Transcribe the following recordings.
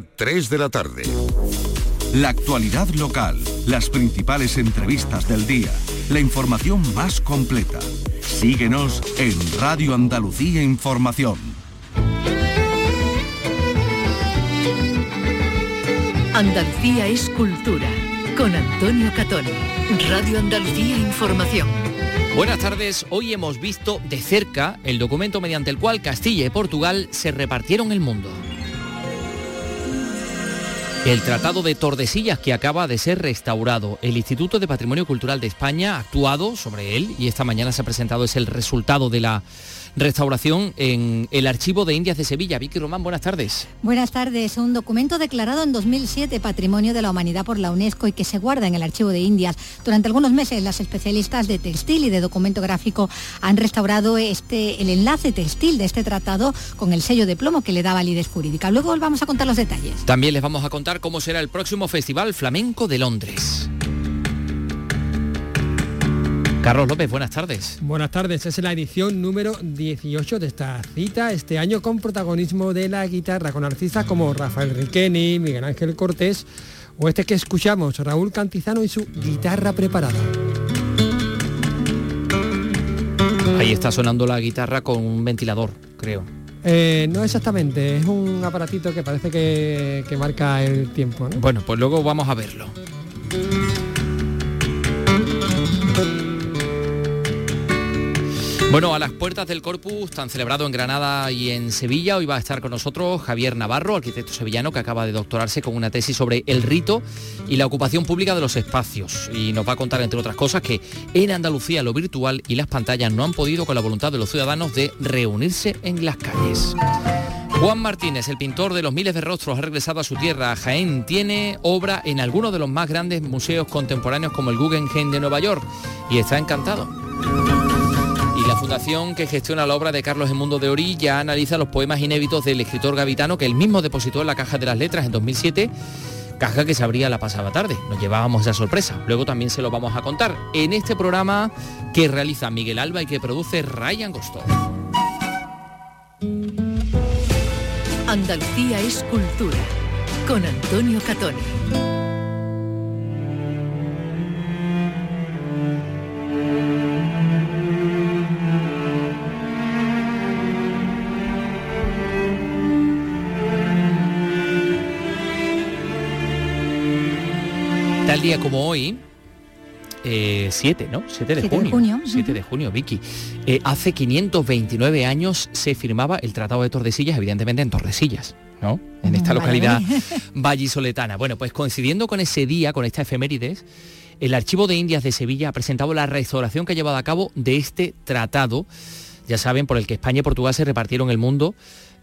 3 de la tarde. La actualidad local, las principales entrevistas del día, la información más completa. Síguenos en Radio Andalucía Información. Andalucía es cultura. Con Antonio Catón. Radio Andalucía Información. Buenas tardes, hoy hemos visto de cerca el documento mediante el cual Castilla y Portugal se repartieron el mundo. El Tratado de Tordesillas que acaba de ser restaurado. El Instituto de Patrimonio Cultural de España ha actuado sobre él y esta mañana se ha presentado es el resultado de la restauración en el Archivo de Indias de Sevilla. Vicky Román, buenas tardes. Buenas tardes. Un documento declarado en 2007 Patrimonio de la Humanidad por la UNESCO y que se guarda en el Archivo de Indias. Durante algunos meses las especialistas de textil y de documento gráfico han restaurado este, el enlace textil de este tratado con el sello de plomo que le da validez jurídica. Luego os vamos a contar los detalles. También les vamos a contar cómo será el próximo Festival Flamenco de Londres. Carlos López, buenas tardes. Buenas tardes, es la edición número 18 de esta cita, este año con protagonismo de la guitarra, con artistas como Rafael Riqueni, Miguel Ángel Cortés o este que escuchamos, Raúl Cantizano y su guitarra preparada. Ahí está sonando la guitarra con un ventilador, creo. Eh, no exactamente, es un aparatito que parece que, que marca el tiempo. ¿no? Bueno, pues luego vamos a verlo. Bueno, a las puertas del Corpus, tan celebrado en Granada y en Sevilla, hoy va a estar con nosotros Javier Navarro, arquitecto sevillano que acaba de doctorarse con una tesis sobre el rito y la ocupación pública de los espacios. Y nos va a contar, entre otras cosas, que en Andalucía lo virtual y las pantallas no han podido con la voluntad de los ciudadanos de reunirse en las calles. Juan Martínez, el pintor de los miles de rostros, ha regresado a su tierra. Jaén tiene obra en algunos de los más grandes museos contemporáneos como el Guggenheim de Nueva York y está encantado. La fundación que gestiona la obra de Carlos Mundo de Orilla analiza los poemas inéditos del escritor gavitano que él mismo depositó en la Caja de las Letras en 2007 caja que se abría la pasada tarde. Nos llevábamos esa sorpresa. Luego también se lo vamos a contar en este programa que realiza Miguel Alba y que produce Ryan Gosto. Andalucía es cultura. Con Antonio Catoni. Día como hoy, 7, ¿no? 7 de junio. junio, 7 de junio, Vicky. Eh, hace 529 años se firmaba el Tratado de Tordesillas, evidentemente en Tordesillas, ¿no? En esta Vale, localidad vallisoletana. Bueno, pues coincidiendo con ese día, con esta efemérides, el Archivo de Indias de Sevilla ha presentado la restauración que ha llevado a cabo de este tratado, ya saben, por el que España y Portugal se repartieron el mundo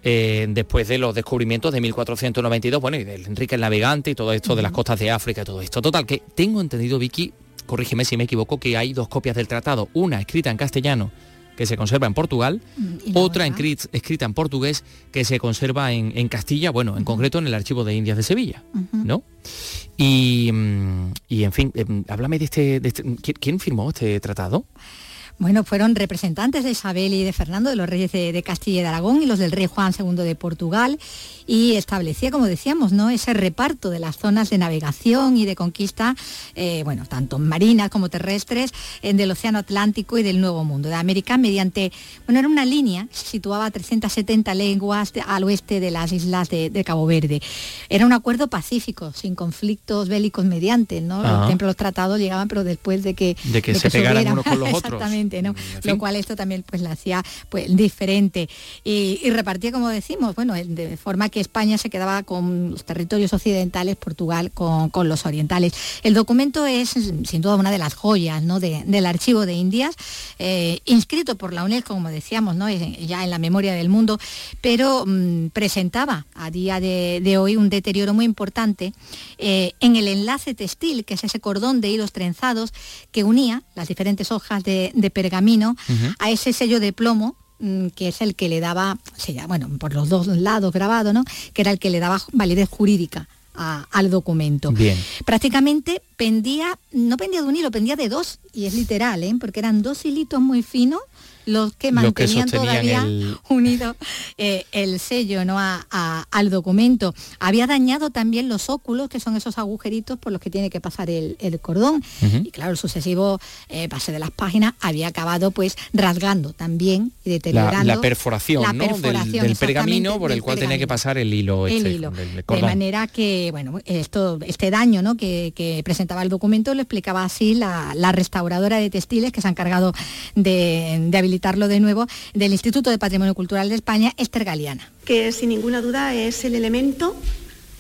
eh, después de los descubrimientos de 1492, bueno, y del Enrique el Navegante y todo esto de las costas de África y todo esto. Total, que tengo entendido, Vicky, corrígeme si me equivoco, que hay dos copias del tratado, una escrita en castellano que se conserva en Portugal, la otra escrit- escrita en portugués que se conserva en, en Castilla, bueno, en concreto en el Archivo de Indias de Sevilla, ¿no? Y, mm, y, en fin, em, háblame de este, de este- ¿quién- ¿quién firmó este tratado? Bueno, fueron representantes de Isabel y de Fernando, de los reyes de, de Castilla y de Aragón y los del rey Juan II de Portugal, y establecía, como decíamos, ¿no? ese reparto de las zonas de navegación y de conquista, eh, bueno, tanto marinas como terrestres, eh, del Océano Atlántico y del Nuevo Mundo, de América, mediante, bueno, era una línea se situaba a 370 leguas de- al oeste de las islas de, de Cabo Verde. Era un acuerdo pacífico, sin conflictos bélicos mediante, ¿no? Ajá. Siempre los tratados llegaban, pero después de que... De que se pegaran unos con los otros. Exactamente, ¿no? En fin. Lo cual esto también pues la hacía pues diferente. Y, y repartía, como decimos, bueno, de forma que España se quedaba con los territorios occidentales, Portugal con, con los orientales. El documento es sin duda una de las joyas ¿no? de- del archivo de Indias, eh, inscrito por la UNESCO, como decíamos, ¿no? Ya en la memoria del mundo, pero mm, presentaba a día de, de hoy un deterioro muy importante eh, en el enlace textil, que es ese cordón de hilos trenzados que unía las diferentes hojas de, de pergamino a ese sello de plomo mm, que es el que le daba, bueno, por los dos lados grabado, ¿no? Que era el que le daba validez jurídica a- al documento. Bien. Prácticamente pendía, no pendía de un hilo, pendía de dos, y es literal, ¿eh? porque eran dos hilitos muy finos los que mantenían todavía unido eh, el sello ¿no? al documento. Había dañado también los óculos, que son esos agujeritos por los que tiene que pasar el, cordón. Y claro, el sucesivo eh, pase de las páginas había acabado pues rasgando también y deteriorando la, perforación, del, pergamino por el cual tenía que pasar el hilo. el este, de manera que, bueno, esto, este daño ¿no? que, presentaba el documento lo explicaba así la, restauradora de textiles que se ha encargado de, de de nuevo del Instituto de Patrimonio Cultural de España, Esther Galeana. Que sin ninguna duda es el elemento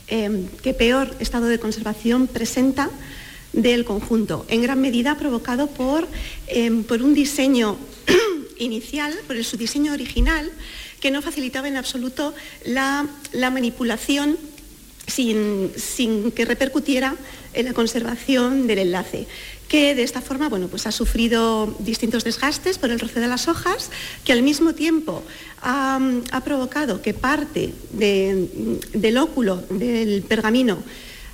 eh, que peor estado de conservación presenta del conjunto, en gran medida provocado por, eh, por un diseño inicial, por su diseño original, que no facilitaba en absoluto la, manipulación sin, sin, que repercutiera en la conservación del enlace que de esta forma bueno, pues ha sufrido distintos desgastes por el roce de las hojas, que al mismo tiempo ha, provocado que parte del óculo del pergamino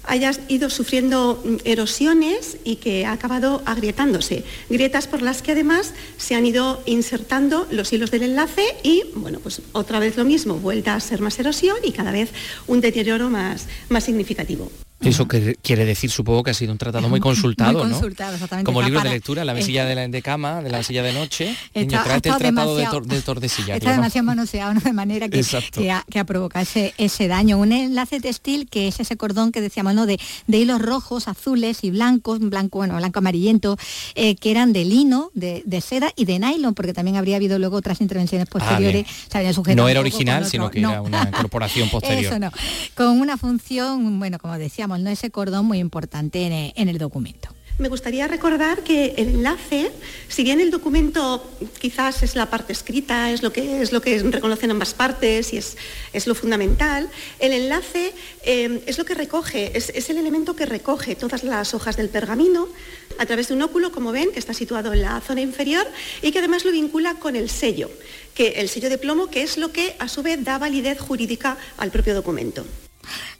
haya ido sufriendo erosiones y que ha acabado agrietándose. Grietas por las que además se han ido insertando los hilos del enlace y, bueno, pues otra vez lo mismo, vuelta a ser más erosión y cada vez un deterioro más, más significativo. Eso quiere decir, supongo que ha sido un tratado muy consultado, muy consultado ¿no? Como libro de lectura, la mesilla de, cama, de la silla de noche. Niño, el tratado de, Tordesillas. Está demasiado manoseado, ¿no? de manera que, que ha, que, provocado ese, daño. Un enlace textil que es ese cordón que decíamos, ¿no? De, hilos rojos, azules y blancos, blanco, bueno, blanco amarillento, eh, que eran de lino, de, seda y de nylon, porque también habría habido luego otras intervenciones ah, posteriores. no era original, sino que era una incorporación posterior. Eso no. Con una función, bueno, como decíamos, ¿no? ese cordón muy importante en el, documento. Me gustaría recordar que el enlace, si bien el documento quizás es la parte escrita, es lo que, es lo que reconocen ambas partes y es, es lo fundamental, el enlace eh, es lo que recoge, es, es, el elemento que recoge todas las hojas del pergamino a través de un óculo, como ven, que está situado en la zona inferior y que además lo vincula con el sello, que el sello de plomo, que es lo que a su vez da validez jurídica al propio documento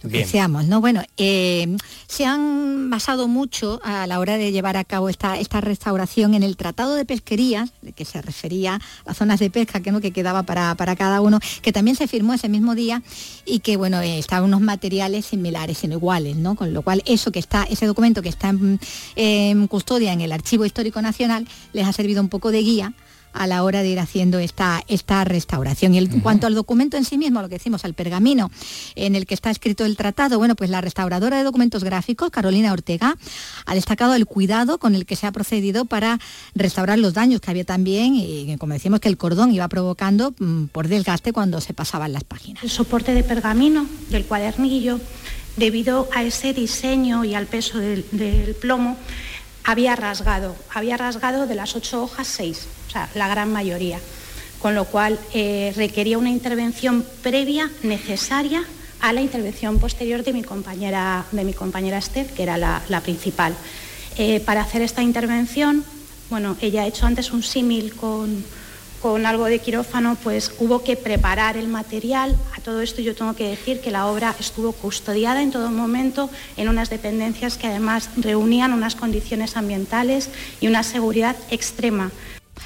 lo que decíamos, ¿no? Bueno, eh, se han basado mucho a la hora de llevar a cabo esta, esta restauración en el Tratado de Pesquería, que se refería a las zonas de pesca que, ¿no? que quedaba para, cada uno, que también se firmó ese mismo día y que, bueno, eh, estaban unos materiales similares, sino iguales, ¿no? Con lo cual, eso que está, ese documento que está en custodia en el Archivo Histórico Nacional, les ha servido un poco de guía a la hora de ir haciendo esta, esta restauración. Y en cuanto al documento en sí mismo, lo que decimos, al pergamino en el que está escrito el tratado, bueno, pues la restauradora de documentos gráficos, Carolina Ortega, ha destacado el cuidado con el que se ha procedido para restaurar los daños que había también y como decimos que el cordón iba provocando mm, por desgaste cuando se pasaban las páginas. El soporte de pergamino del cuadernillo, debido a ese diseño y al peso del, del plomo, había rasgado, había rasgado de las ocho hojas seis la gran mayoría, con lo cual eh, requería una intervención previa necesaria a la intervención posterior de mi compañera, de mi compañera Esther, que era la, principal. Eh, para hacer esta intervención, bueno, ella ha hecho antes un símil con, con algo de quirófano, pues hubo que preparar el material. A todo esto yo tengo que decir que la obra estuvo custodiada en todo momento en unas dependencias que además reunían unas condiciones ambientales y una seguridad extrema.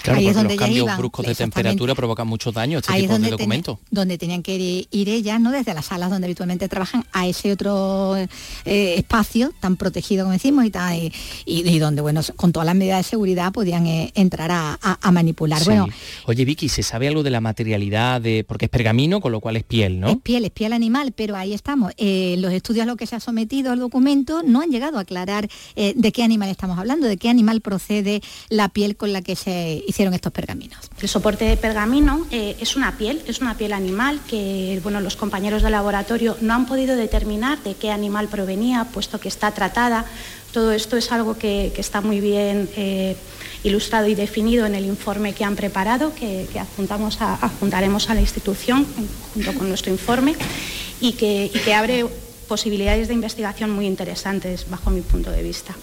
Claro, ahí es donde los cambios bruscos de temperatura provocan mucho daño este tipo de documentos. donde tenían que ir, ellas, ¿no? Desde las salas donde habitualmente trabajan a ese otro eh, espacio tan protegido como decimos y, tan, y, donde, bueno, con todas las medidas de seguridad podían eh, entrar a, manipular. Bueno, Oye, Vicky, ¿se sabe algo de la materialidad de. porque es pergamino, con lo cual es piel, ¿no? Es piel, es piel animal, pero ahí estamos. Eh, los estudios a los que se ha sometido al documento no han llegado a aclarar de qué animal estamos hablando, de qué animal procede la piel con la que se hicieron estos pergaminos? El soporte de pergamino eh, es una piel, es una piel animal que bueno, los compañeros de laboratorio no han podido determinar de qué animal provenía, puesto que está tratada. Todo esto es algo que, está muy bien eh, ilustrado y definido en el informe que han preparado, que, adjuntamos a, adjuntaremos a la institución junto con nuestro informe y que abre posibilidades de investigación muy interesantes bajo mi punto de vista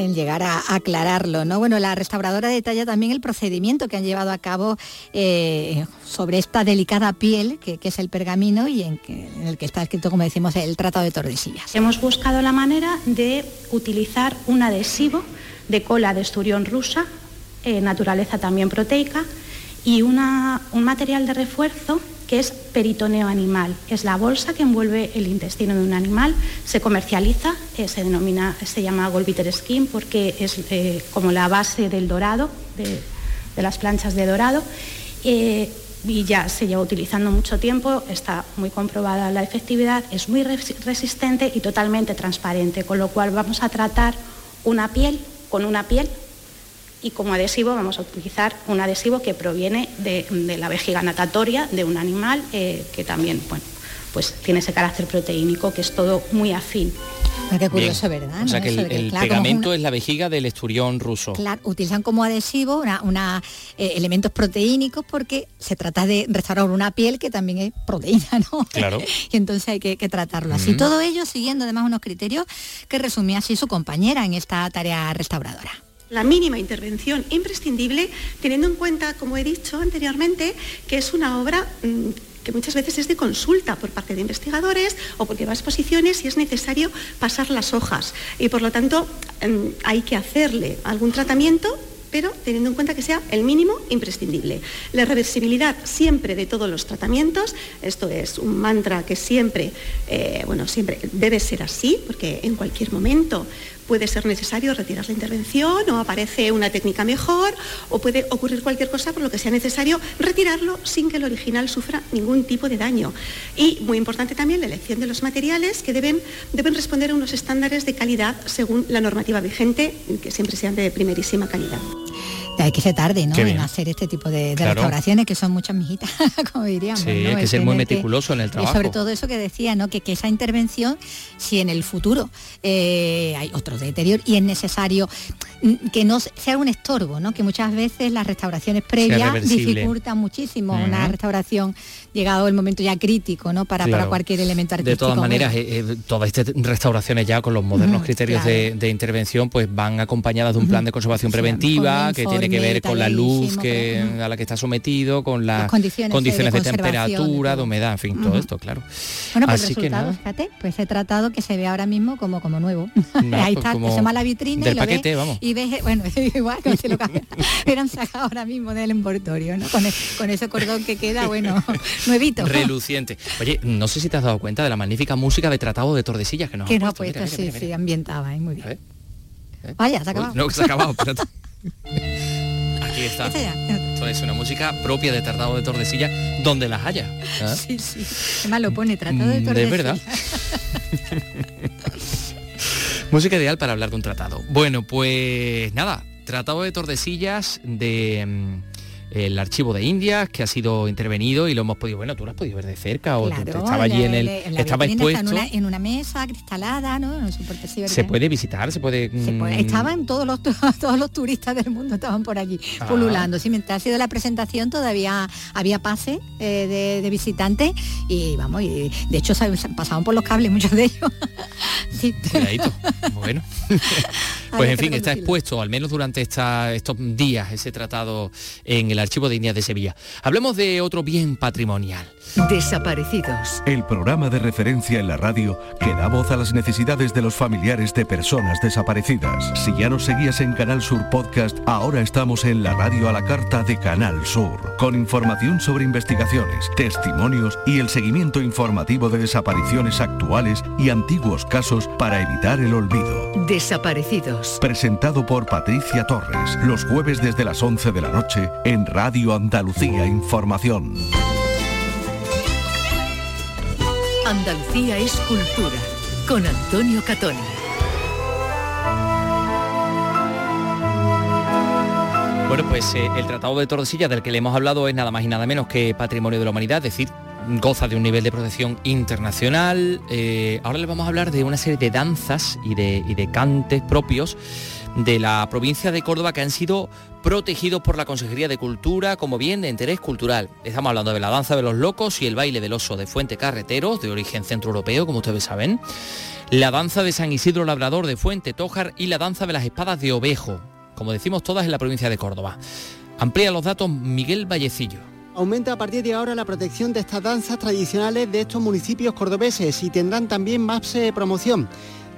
en llegar a aclararlo. ¿no? Bueno, la restauradora detalla también el procedimiento que han llevado a cabo eh, sobre esta delicada piel, que, es el pergamino y en, el que está escrito, como decimos, el Tratado de Tordesillas. Hemos buscado la manera de utilizar un adhesivo de cola de esturión rusa, eh, naturaleza también proteica, y una, un material de refuerzo que es peritoneo animal. Es la bolsa que envuelve el intestino de un animal, se comercializa, eh, se denomina, se llama Golbiter Skin porque es eh, como la base del dorado, de, las planchas de dorado. Eh, y ya se lleva utilizando mucho tiempo, está muy comprobada la efectividad, es muy resistente y totalmente transparente, con lo cual vamos a tratar una piel con una piel y como adhesivo vamos a utilizar un adhesivo que proviene de, la vejiga natatoria de un animal eh, que también bueno, pues tiene ese carácter proteínico que es todo muy afín. qué curioso, ¿verdad? O sea que el, pegamento es la vejiga del esturión ruso. Claro, utilizan como adhesivo una, eh, elementos proteínicos porque se trata de restaurar una piel que también es proteína, ¿no? Claro. y entonces hay que, tratarlo así. Todo ello siguiendo además unos criterios que resumía así su compañera en esta tarea restauradora la mínima intervención imprescindible, teniendo en cuenta, como he dicho anteriormente, que es una obra mm, que muchas veces es de consulta por parte de investigadores o porque va a exposiciones y es necesario pasar las hojas. Y por lo tanto mm, hay que hacerle algún tratamiento pero teniendo en cuenta que sea el mínimo imprescindible. La reversibilidad siempre de todos los tratamientos, esto es un mantra que siempre, eh, bueno, siempre debe ser así, porque en cualquier momento puede ser necesario retirar la intervención o aparece una técnica mejor o puede ocurrir cualquier cosa por lo que sea necesario retirarlo sin que el original sufra ningún tipo de daño. Y muy importante también la elección de los materiales que deben, deben responder a unos estándares de calidad según la normativa vigente, que siempre sean de primerísima calidad 嗯。Hay que ser tarde, ¿no? En hacer este tipo de, restauraciones que son muchas mijitas, como diríamos. Sí, hay que ser muy meticuloso en el trabajo. Y sobre todo eso que decía, ¿no? Que, que esa intervención, si en el futuro eh, hay otro deterioro y es necesario mm, que no sea un estorbo, ¿no? Que muchas veces las restauraciones previas dificultan muchísimo una restauración llegado el momento ya crítico, ¿no? Para, para cualquier elemento artístico. De todas maneras, eh, eh, todas estas restauraciones ya con los modernos criterios de, intervención, pues van acompañadas de un plan de conservación preventiva que tiene que ver con la luz que, a la que está sometido, con las, condiciones, de, temperatura, de, humedad, en fin, todo esto, claro. Bueno, pues Así resultado, fíjate, pues he tratado que se ve ahora mismo como como nuevo. Ahí está, se llama la vitrina y, paquete, vamos. y ves, bueno, igual que se lo hubieran sacado ahora mismo del envoltorio, ¿no? Con, con ese cordón que queda, bueno, nuevito. Reluciente. Oye, no sé si te has dado cuenta de la magnífica música de Tratado de Tordesillas que nos Que no ha puesto, sí, sí, ambientaba, ¿eh? muy bien. ¿Eh? Vaya, se ha acabado. no, se ha acabado, Aquí está. Esto es una música propia de Tratado de Tordesillas, donde las haya. ¿Ah? Sí, sí. Además lo pone Tratado de Tordesillas. De verdad. música ideal para hablar de un tratado. Bueno, pues nada, Tratado de Tordesillas de mm, el archivo de Indias que ha sido intervenido y lo hemos podido, bueno, tú lo has podido ver de cerca o estaba allí en el, estaba expuesto. En una, mesa cristalada, ¿no? se puede visitar, se puede, mm, estaban todos los todos los turistas del mundo estaban por allí ah. pululando. Sí, mientras ha sido la presentación todavía había pase eh, de, visitantes y vamos, y de hecho pasaban por los cables muchos de ellos. sí. Bueno. Pues en fin, está expuesto, al menos durante esta, estos días, ese tratado en el Archivo de Indias de Sevilla. Hablemos de otro bien patrimonial. Desaparecidos. El programa de referencia en la radio que da voz a las necesidades de los familiares de personas desaparecidas. Si ya nos seguías en Canal Sur Podcast, ahora estamos en la radio a la carta de Canal Sur, con información sobre investigaciones, testimonios y el seguimiento informativo de desapariciones actuales y antiguos casos para evitar el olvido. Desaparecidos. Presentado por Patricia Torres, los jueves desde las 11 de la noche en Radio Andalucía Información. Andalucía es cultura, con Antonio Catoni. Bueno, pues eh, el Tratado de Tordesillas del que le hemos hablado es nada más y nada menos que patrimonio de la humanidad, es decir, goza de un nivel de protección internacional. Eh, ahora le vamos a hablar de una serie de danzas y de, y de cantes propios de la provincia de Córdoba que han sido protegidos por la Consejería de Cultura como bien de interés cultural. Estamos hablando de la danza de los locos y el baile del oso de Fuente Carreteros, de origen centroeuropeo, como ustedes saben, la danza de San Isidro Labrador de Fuente Tójar y la danza de las espadas de Ovejo, como decimos todas en la provincia de Córdoba. Amplía los datos Miguel Vallecillo. Aumenta a partir de ahora la protección de estas danzas tradicionales de estos municipios cordobeses y tendrán también más eh, promoción.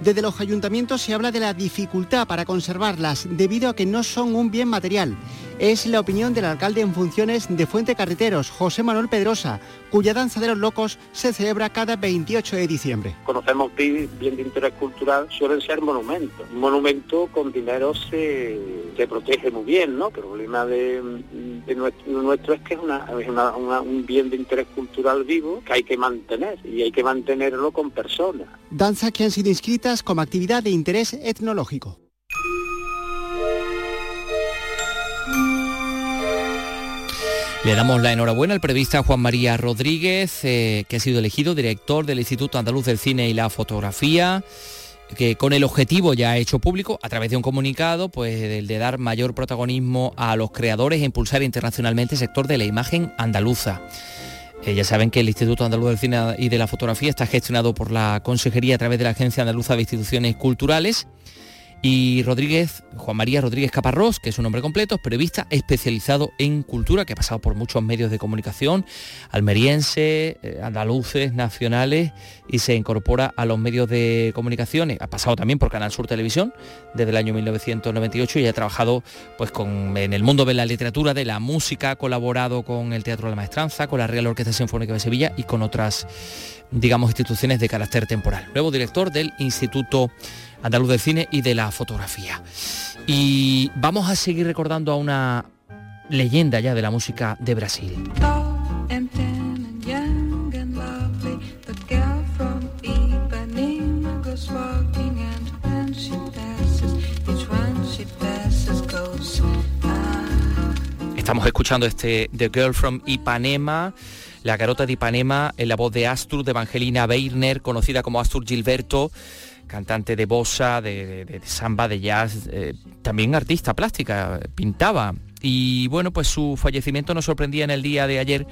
Desde los ayuntamientos se habla de la dificultad para conservarlas debido a que no son un bien material. Es la opinión del alcalde en funciones de Fuente Carreteros, José Manuel Pedrosa, cuya danza de los locos se celebra cada 28 de diciembre. Conocemos bien de interés cultural, suelen ser monumentos. Un monumento con dinero se, protege muy bien, ¿no? El problema de, nuestro, es que es, un bien de interés cultural vivo que hay que mantener y hay que mantenerlo con personas. Danzas que han sido inscritas como actividad de interés etnológico. Le damos la enhorabuena al periodista Juan María Rodríguez, eh, que ha sido elegido director del Instituto Andaluz del Cine y la Fotografía que con el objetivo ya hecho público a través de un comunicado, pues el de dar mayor protagonismo a los creadores e impulsar internacionalmente el sector de la imagen andaluza. Eh, ya saben que el Instituto Andaluz del Cine y de la Fotografía está gestionado por la Consejería a través de la Agencia Andaluza de Instituciones Culturales y Rodríguez, Juan María Rodríguez Caparrós, que es un nombre completo, periodista especializado en cultura, que ha pasado por muchos medios de comunicación, almeriense, eh, andaluces, nacionales, y se incorpora a los medios de comunicación. Ha pasado también por Canal Sur Televisión desde el año 1998 y ha trabajado pues, con, en el mundo de la literatura, de la música, ha colaborado con el Teatro de la Maestranza, con la Real Orquesta Sinfónica de Sevilla y con otras, digamos, instituciones de carácter temporal. Nuevo director del Instituto andaluz del cine y de la fotografía. Y vamos a seguir recordando a una leyenda ya de la música de Brasil. Estamos escuchando este The Girl from Ipanema, la garota de Ipanema, en la voz de Astur, de Evangelina Weirner, conocida como Astur Gilberto, cantante de bossa, de, samba, de jazz, eh, también artista plástica, pintaba. Y bueno, pues su fallecimiento nos sorprendía en el día de ayer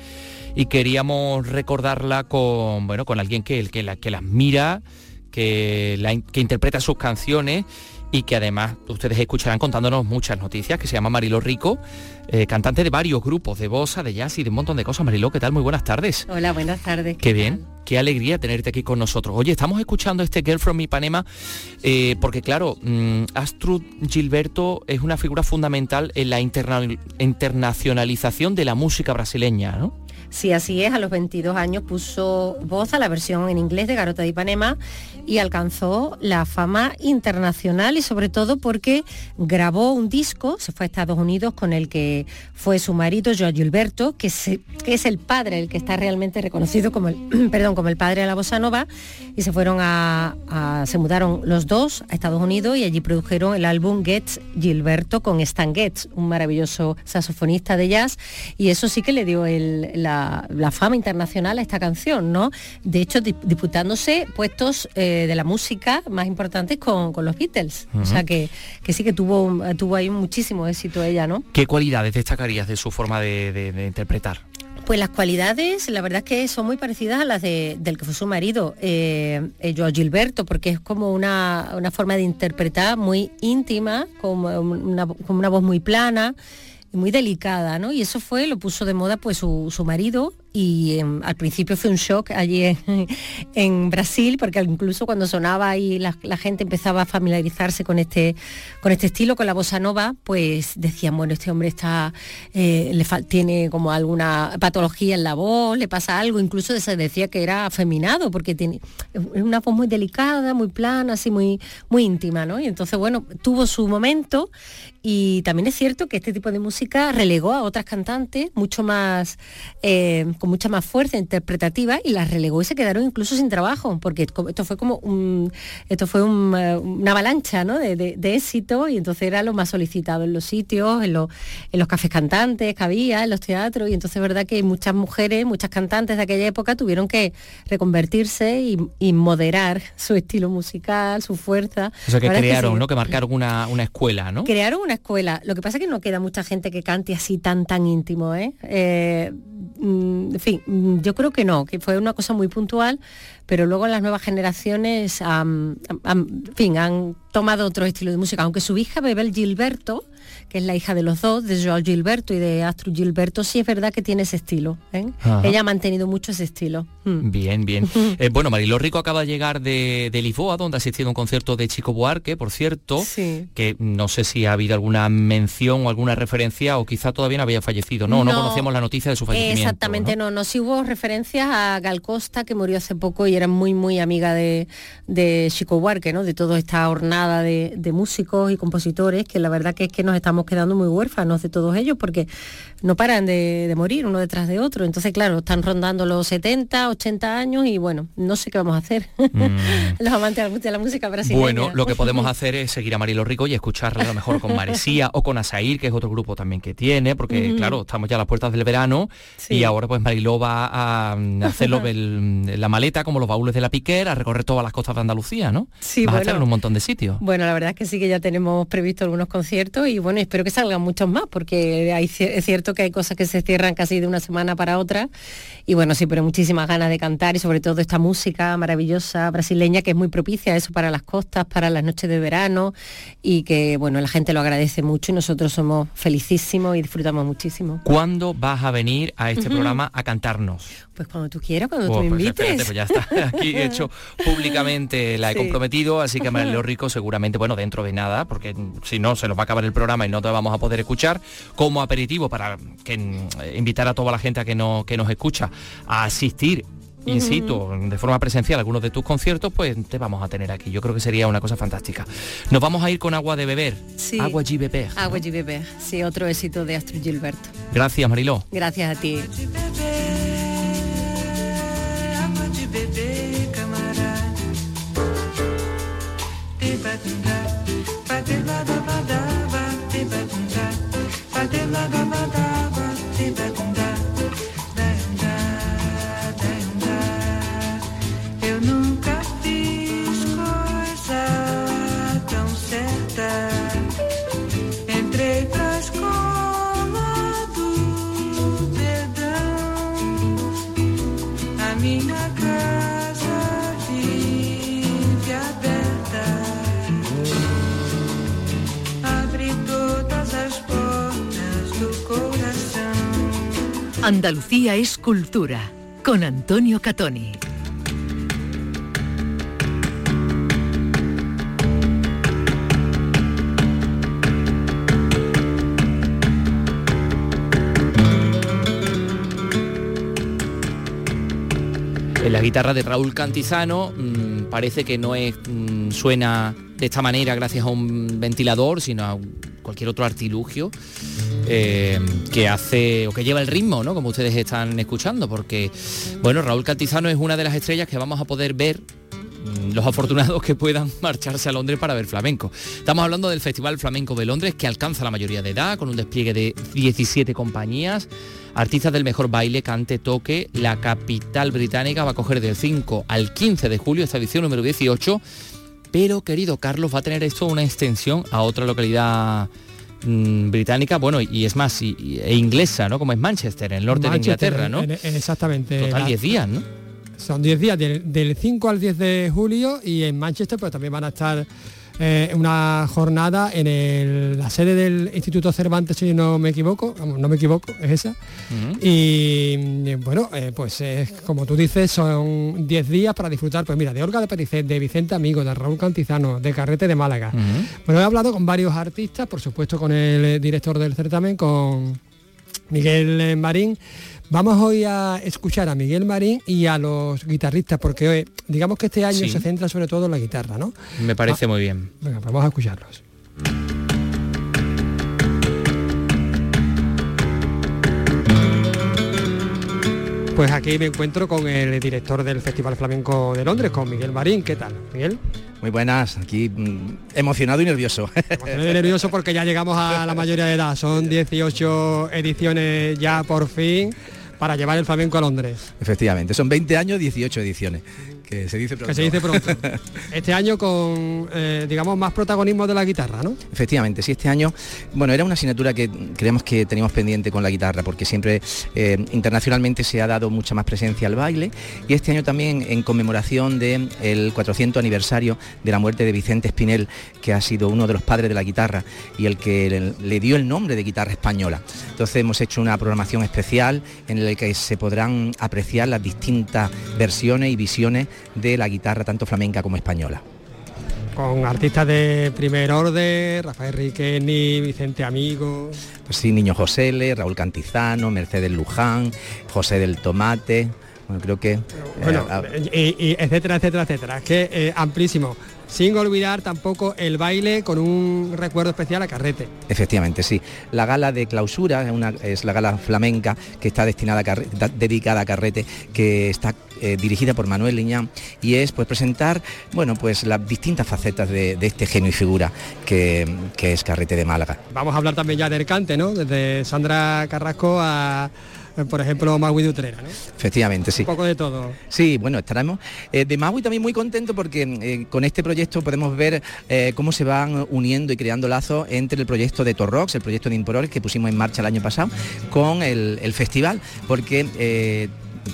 y queríamos recordarla con, bueno, con alguien que, que, la, que la admira, que, la, que interpreta sus canciones y que además ustedes escucharán contándonos muchas noticias, que se llama Mariló Rico, eh, cantante de varios grupos, de bossa, de jazz y de un montón de cosas. Mariló, ¿qué tal? Muy buenas tardes. Hola, buenas tardes. Qué, bien, qué alegría tenerte aquí con nosotros. Oye, estamos escuchando este Girl from Ipanema eh, porque claro, mm, Astrud Gilberto es una figura fundamental en la internacionalización de la música brasileña, ¿no? Sí, así es, a los 22 años puso voz a la versión en inglés de Garota de Ipanema y alcanzó la fama internacional y sobre todo porque grabó un disco, se fue a Estados Unidos con el que fue su marido Joao Gilberto, que, es el padre, el que está realmente reconocido como el, perdón, como el padre de la bossa nova, y se fueron a, se mudaron los dos a Estados Unidos y allí produjeron el álbum Getz Gilberto con Stan Getz, un maravilloso saxofonista de jazz, y eso sí que le dio la la, fama internacional a esta canción, ¿no? De hecho, disputándose puestos eh, de la música más importantes con, los Beatles. O sea que, sí que tuvo, tuvo ahí muchísimo éxito ella, ¿no? ¿Qué cualidades destacarías de su forma de, interpretar? Pues las cualidades, la verdad es que son muy parecidas a las del que fue su marido, eh, eh Gilberto, porque es como una, forma de interpretar muy íntima, como una, como una voz muy plana muy delicada, ¿no? Y eso fue, lo puso de moda pues su, su marido y em, al principio fue un shock allí en, Brasil porque incluso cuando sonaba y la, gente empezaba a familiarizarse con este con este estilo con la bossa nova pues decían bueno este hombre está eh, le tiene como alguna patología en la voz le pasa algo incluso se decía que era afeminado porque tiene una voz muy delicada muy plana así muy muy íntima no y entonces bueno tuvo su momento y también es cierto que este tipo de música relegó a otras cantantes mucho más eh, con mucha más fuerza interpretativa y las relegó y se quedaron incluso sin trabajo, porque esto fue como un, esto fue eh, una avalancha de, éxito y entonces era lo más solicitado en los sitios, en, en los cafés cantantes que había, en los teatros, y entonces es verdad que muchas mujeres, muchas cantantes de aquella época tuvieron que reconvertirse y, moderar su estilo musical, su fuerza. O sea que crearon, ¿no? Que marcaron una, una escuela, ¿no? Crearon una escuela. Lo que pasa es que no queda mucha gente que cante así tan tan íntimo, ¿eh? eh Mm, en fin, mm, yo creo que no, que fue una cosa muy puntual, pero luego las nuevas generaciones fin, han tomado otro estilo de música, aunque su hija Bebel Gilberto que es la hija de los dos, de Joao Gilberto y de Astrid Gilberto, sí es verdad que tiene ese estilo. ¿eh? Ella ha mantenido mucho ese estilo. Mm. Bien, bien. Eh, bueno, Mariló Rico acaba de llegar de, Lisboa, donde ha asistido a un concierto de Chico Buarque, por cierto, que no sé si ha habido alguna mención o alguna referencia o quizá todavía no había fallecido. No, no, conocíamos la noticia de su fallecimiento. Exactamente, no, no, sí hubo referencias a Gal Costa, que murió hace poco y era muy, muy amiga de, Chico Buarque, ¿no? De toda esta hornada de, de músicos y compositores, que la verdad que es que nos estamos quedando muy huérfanos de todos ellos, porque no paran de, morir uno detrás de otro. Entonces, claro, están rondando los 70, 80 años y bueno, no sé qué vamos a hacer. Mm. los amantes de la música brasileña. Bueno, lo que podemos hacer es seguir a Marilo Rico y escucharla a lo mejor con Maresía o con Asair, que es otro grupo también que tiene, porque claro, estamos ya a las puertas del verano y ahora pues Mariló va a hacerlo la maleta como los baúles de la Piquer, a recorrer todas las costas de Andalucía, ¿no? Sí, Vas a estar en un montón de sitios. Bueno, la verdad es que sí que ya tenemos previsto algunos conciertos y bueno, espero que salgan muchos más, porque hay, es cierto que hay cosas que se cierran casi de una semana para otra. Y bueno, sí, pero muchísimas ganas de cantar y sobre todo esta música maravillosa brasileña que es muy propicia eso para las costas, para las noches de verano y que bueno, la gente lo agradece mucho y nosotros somos felicísimos y disfrutamos muchísimo. ¿Cuándo vas a venir a este programa a cantarnos? Pues cuando tú quieras, cuando tú me pues invites. pues ya está. Aquí he hecho públicamente, la he comprometido, así que María Rico seguramente, bueno, dentro de nada, porque si no se nos va a acabar el programa y no te vamos a poder escuchar, como aperitivo para que, eh, invitar a toda la gente a que, no, que nos escucha a asistir in situ, de forma presencial, algunos de tus conciertos, pues te vamos a tener aquí. Yo creo que sería una cosa fantástica. Nos vamos a ir con agua de beber. Sí. Agua GBP. Agua GBP. Sí, otro éxito de Astrid Gilberto. Gracias, Mariló. Gracias a ti. bebê, camarada. Debadunda, badela da badaba, debadunda, badela da badaba. Andalucía es cultura con Antonio Catoni. En la guitarra de Raúl Cantizano mm, parece que no es, mm, suena de esta manera gracias a un ventilador, sino a cualquier otro artilugio eh, que hace o que lleva el ritmo, ¿no? Como ustedes están escuchando, porque bueno, Raúl Cantizano es una de las estrellas que vamos a poder ver mm, los afortunados que puedan marcharse a Londres para ver flamenco. Estamos hablando del Festival Flamenco de Londres que alcanza la mayoría de edad con un despliegue de 17 compañías. Artistas del mejor baile, cante, toque. La capital británica va a coger del 5 al 15 de julio esta edición número 18 pero querido Carlos va a tener esto una extensión a otra localidad mm, británica, bueno, y es más, e inglesa, ¿no? Como es Manchester, en el norte de Inglaterra, ¿no? exactamente. Total 10 días, ¿no? Son 10 días, del, del, 5 al 10 de julio y en Manchester pues también van a estar eh, una jornada en la sede del Instituto Cervantes, si no me equivoco, no me equivoco, es esa. Y bueno, eh, pues como tú dices, son 10 días para disfrutar, pues mira, de Olga de Pericet, de Vicente Amigo, de Raúl Cantizano, de Carrete de Málaga. Bueno, he hablado con varios artistas, por supuesto con el director del certamen, con Miguel Marín, Vamos hoy a escuchar a Miguel Marín y a los guitarristas, porque hoy, digamos que este año se centra sobre todo en la guitarra, ¿no? Me parece muy bien. Venga, pues vamos a escucharlos. Pues aquí me encuentro con el director del Festival Flamenco de Londres, con Miguel Marín. ¿Qué tal, Miguel? Muy buenas, aquí mm, emocionado y nervioso. Emocionado y nervioso porque ya llegamos a la mayoría de edad. Son 18 ediciones ya por fin para llevar el flamenco a Londres. Efectivamente, son 20 años, 18 ediciones. Que se dice pronto. Que se dice pronto. este año con, eh, digamos, más protagonismo de la guitarra, ¿no? Efectivamente, sí, este año, bueno, era una asignatura que creemos que teníamos pendiente con la guitarra, porque siempre eh, internacionalmente se ha dado mucha más presencia al baile, y este año también en conmemoración del 400 aniversario de la muerte de Vicente Espinel, que ha sido uno de los padres de la guitarra y el que le dio el nombre de guitarra española. Entonces hemos hecho una programación especial en la que se podrán apreciar las distintas versiones y visiones de la guitarra tanto flamenca como española con artistas de primer orden, Rafael Riqueni, Vicente Amigo. Pues sí, Niño José L, Raúl Cantizano, Mercedes Luján, José del Tomate. Bueno, creo que... Bueno, eh, y, etcétera, etcétera, etcétera. Es que eh, amplísimo sin olvidar tampoco el baile con un recuerdo especial a Carrete. Efectivamente, sí. La gala de clausura es, una, es la gala flamenca que está destinada a dedicada a Carrete, que está eh, dirigida por Manuel Liñán y es pues presentar bueno pues las distintas facetas de, este genio y figura que, que es Carrete de Málaga. Vamos a hablar también ya del cante, ¿no? Desde Sandra Carrasco a eh, por ejemplo, Maui de Utrera, ¿no? Efectivamente, sí. Un poco de todo. Sí, bueno, estaremos. Eh, de Maui también muy contento porque eh, con este proyecto podemos ver cómo se van uniendo y creando lazos entre el proyecto de Torrox, el proyecto de Imporores que pusimos en marcha el año pasado, con el, el festival, porque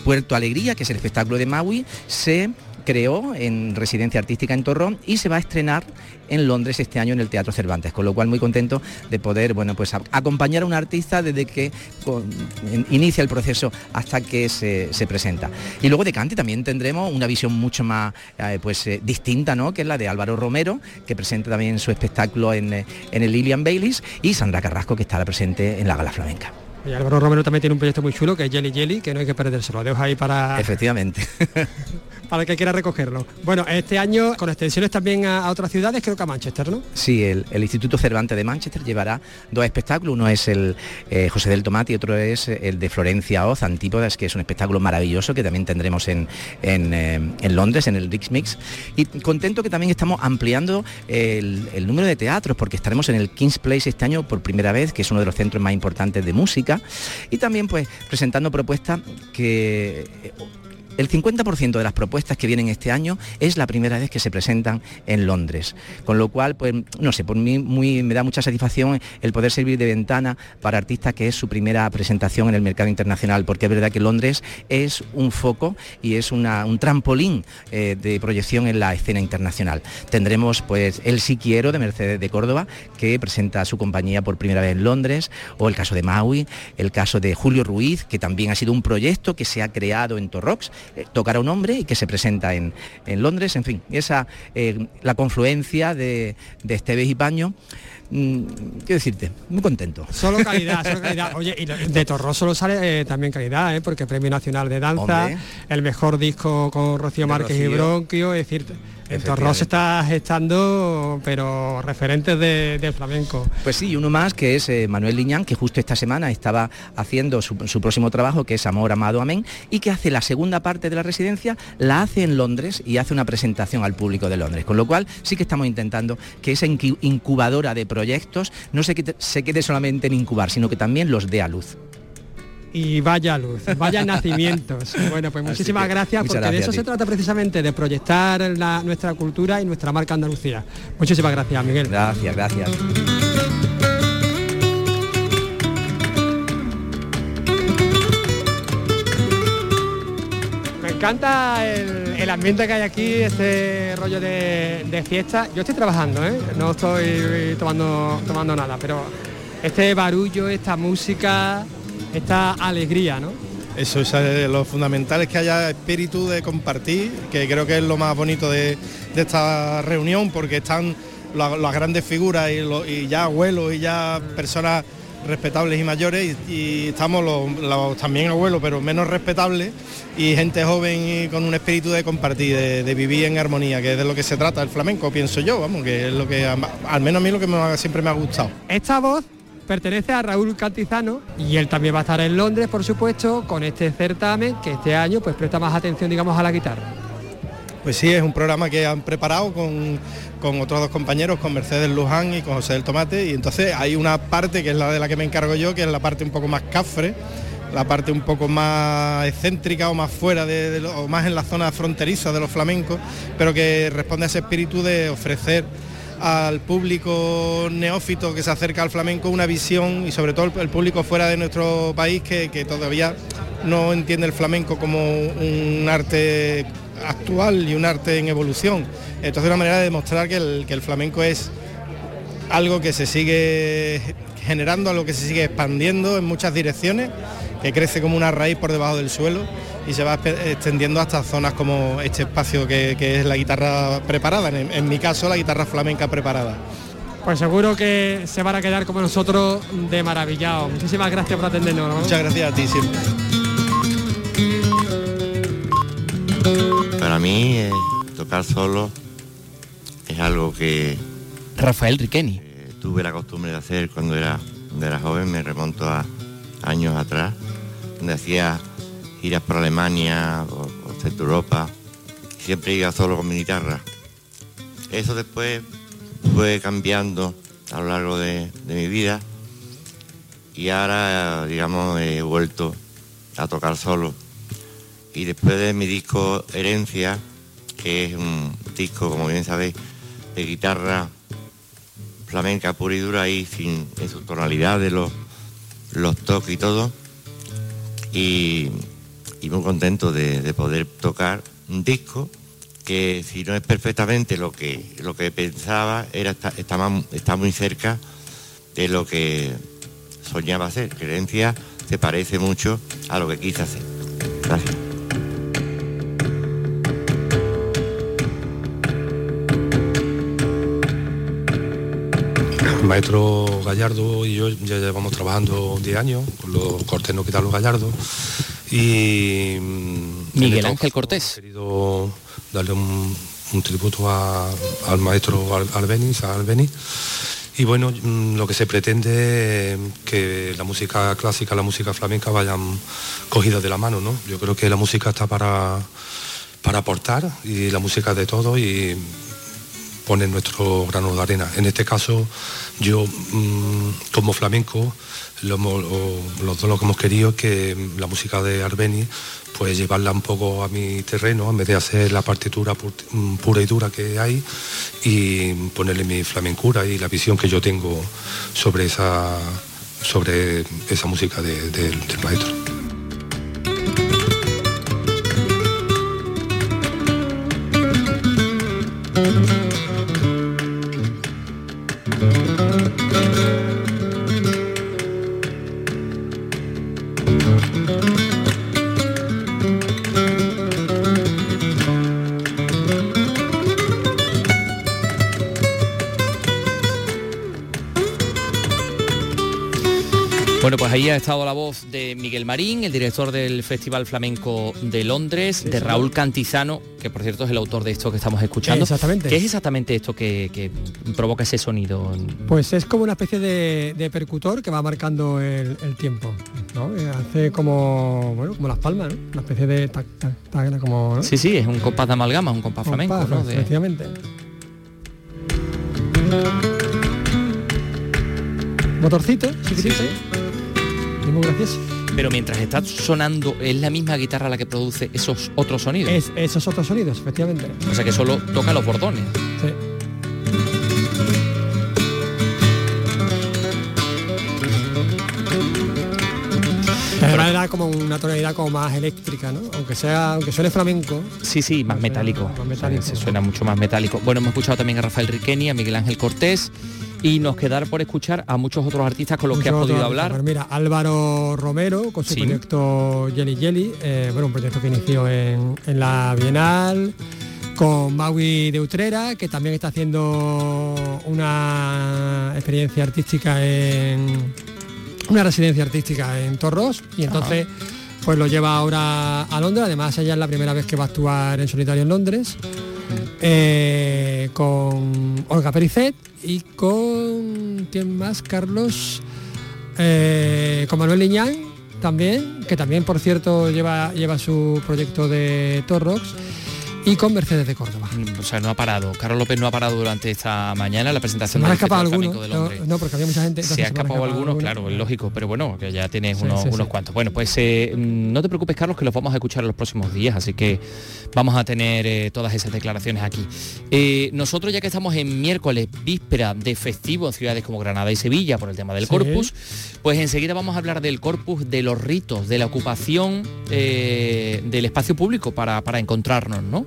Puerto Alegría, que es el espectáculo de Maui, se creó en residencia artística en Torrón y se va a estrenar en Londres este año en el Teatro Cervantes, con lo cual muy contento de poder bueno, pues, acompañar a un artista desde que inicia el proceso hasta que se, presenta. Y luego de Cante también tendremos una visión mucho más eh, pues, eh, distinta, ¿no? que es la de Álvaro Romero, que presenta también su espectáculo en, en el Lillian Baileys, y Sandra Carrasco, que estará presente en la Gala Flamenca. Y Álvaro Romero también tiene un proyecto muy chulo que es Jelly Jelly, que no hay que perdérselo. Lo dejo ahí para... Efectivamente. para el que quiera recogerlo. Bueno, este año con extensiones también a, otras ciudades, creo que a Manchester, ¿no? Sí, el, Instituto Cervantes de Manchester llevará dos espectáculos, uno es el eh, José del Tomate y otro es el de Florencia Oz, Antípodas, que es un espectáculo maravilloso que también tendremos en, en, eh, Londres, en el Rix Mix. Y contento que también estamos ampliando el, el número de teatros, porque estaremos en el King's Place este año por primera vez, que es uno de los centros más importantes de música, y también pues presentando propuestas que el 50% de las propuestas que vienen este año es la primera vez que se presentan en Londres, con lo cual, pues, no sé, por mí me da mucha satisfacción el poder servir de ventana para artistas que es su primera presentación en el mercado internacional, porque es verdad que Londres es un foco y es un trampolín eh, de proyección en la escena internacional. Tendremos, pues, El Si Quiero de Mercedes de Córdoba, que presenta su compañía por primera vez en Londres, o el caso de Maui, el caso de Julio Ruiz, que también ha sido un proyecto que se ha creado en Torrox eh, tocar a un hombre y que se presenta en, Londres, en fin, esa eh, la confluencia de, de Esteves y Paño. Mm, quiero decirte, muy contento. Solo calidad, solo calidad. Oye, y de Torro solo sale eh, también calidad, porque Premio Nacional de Danza, el mejor disco con Rocío Márquez y Bronquio, es decir, en Torros está gestando, pero referentes del flamenco. Pues sí, uno más que es eh, Manuel Liñán, que justo esta semana estaba haciendo su, próximo trabajo, que es Amor, Amado, Amén, y que hace la segunda parte de la residencia, la hace en Londres y hace una presentación al público de Londres. Con lo cual sí que estamos intentando que esa incubadora de proyectos no se se quede solamente en incubar, sino que también los dé a luz y vaya luz, vaya nacimientos. Bueno, pues muchísimas gracias porque de eso se trata precisamente, de proyectar nuestra cultura y nuestra marca Andalucía. Muchísimas gracias, Miguel. Gracias, gracias. Me encanta el, ambiente que hay aquí, este rollo de, fiesta. Yo estoy trabajando, ¿eh? no estoy tomando, tomando nada, pero este barullo, esta música, esta alegría, ¿no? Eso es eh, lo fundamental es que haya espíritu de compartir, que creo que es lo más bonito de, esta reunión, porque están las, grandes figuras y, ya abuelos y ya personas respetables y mayores y, estamos los, también abuelos pero menos respetables y gente joven y con un espíritu de compartir, de, vivir en armonía, que es de lo que se trata el flamenco, pienso yo, vamos, que es lo que al menos a mí lo que siempre me ha gustado. Esta voz pertenece a Raúl Cantizano y él también va a estar en Londres, por supuesto, con este certamen que este año pues presta más atención, digamos, a la guitarra. Pues sí, es un programa que han preparado con, otros dos compañeros, con Mercedes Luján y con José del Tomate, y entonces hay una parte que es la de la que me encargo yo, que es la parte un poco más cafre, la parte un poco más excéntrica o más fuera de, o más en la zona fronteriza de los flamencos, pero que responde a ese espíritu de ofrecer al público neófito que se acerca al flamenco una visión y sobre todo el público fuera de nuestro país que, todavía no entiende el flamenco como un arte actual y un arte en evolución. Entonces una manera de demostrar que el, que el flamenco es algo que se sigue generando, algo que se sigue expandiendo en muchas direcciones que crece como una raíz por debajo del suelo y se va extendiendo hasta zonas como este espacio que, es la guitarra preparada, en, mi caso la guitarra flamenca preparada. Pues seguro que se van a quedar como nosotros de maravillado. Muchísimas gracias por atendernos. Muchas gracias a ti siempre. Para mí eh, tocar solo es algo que... Rafael Riqueni. Eh, tuve la costumbre de hacer cuando era, cuando era joven, me remonto a años atrás donde hacía giras por Alemania o, Centro Europa. Siempre iba solo con mi guitarra. Eso después fue cambiando a lo largo de, mi vida y ahora, digamos, he vuelto a tocar solo. Y después de mi disco Herencia, que es un disco, como bien sabéis, de guitarra flamenca pura y dura y sin en su tonalidad de los, los toques y todo, y, muy contento de, poder tocar un disco que si no es perfectamente lo que, lo que pensaba, era está, muy cerca de lo que soñaba hacer. Creencia se parece mucho a lo que quise hacer. Gracias. maestro Gallardo y yo ya llevamos trabajando 10 años con los cortes no quitar los Gallardo y Miguel Ángel Cortés. querido darle un, tributo al maestro Albeniz, a Albeniz. Y bueno, mm, lo que se pretende es que la música clásica, la música flamenca vayan cogidas de la mano, ¿no? Yo creo que la música está para, para aportar y la música de todo y poner nuestro grano de arena. En este caso, yo mm, como flamenco, los dos lo que hemos querido es que la música de Arbeni, pues llevarla un poco a mi terreno, en vez de hacer la partitura pura y dura que hay, y ponerle mi flamencura y la visión que yo tengo sobre esa, sobre esa música del maestro. Ha estado la voz de Miguel Marín, el director del Festival Flamenco de Londres, de Raúl Cantizano, que por cierto es el autor de esto que estamos escuchando. Exactamente. ¿Qué es exactamente esto que, provoca ese sonido? Pues es como una especie de, percutor que va marcando el, tiempo, ¿no? Eh, hace como, bueno, como las palmas, ¿no? Una especie de tac, tac, tac, como... Sí, sí, es un compás de amalgama, un compás flamenco, ¿no? Efectivamente. Motorcito, sí, sí, sí. Pero mientras está sonando, ¿es la misma guitarra la que produce esos otros sonidos? Es, esos otros sonidos, efectivamente. O sea que solo toca los bordones. Sí. Era como una tonalidad como más eléctrica, ¿no? Aunque sea, aunque suene flamenco. Sí, sí, más metálico. Más metálico. Se, suena mucho más metálico. Bueno, hemos escuchado también a Rafael Riqueni, a Miguel Ángel Cortés y nos quedar por escuchar a muchos otros artistas con los que has podido hablar. Mira, Álvaro Romero con su proyecto Jelly Jelly, eh, bueno, un proyecto que inició en, la Bienal, con Maui de Utrera, que también está haciendo una experiencia artística en una residencia artística en Torros y entonces pues lo lleva ahora a Londres, además ella es la primera vez que va a actuar en solitario en Londres. Eh, con Olga Pericet y con quién más Carlos eh, con Manuel Liñán también que también por cierto lleva lleva su proyecto de Torrox y con Mercedes de Córdoba. Mm, o sea, no ha parado. Carlos López no ha parado durante esta mañana la presentación no del ha escapado alguno, no, no, porque había mucha gente. Se ha se me han escapado algunos, claro, es lógico, pero bueno, que ya tienes Sí, unos, sí, unos sí. cuantos. Bueno, pues eh, mm, no te preocupes, Carlos, que los vamos a escuchar en los próximos días, así que vamos a tener eh, todas esas declaraciones aquí. Eh, nosotros, ya que estamos en miércoles, víspera de festivo en ciudades como Granada y Sevilla por el tema del. Corpus, pues enseguida vamos a hablar del Corpus, de los ritos, de la ocupación del espacio público para, para encontrarnos, ¿no?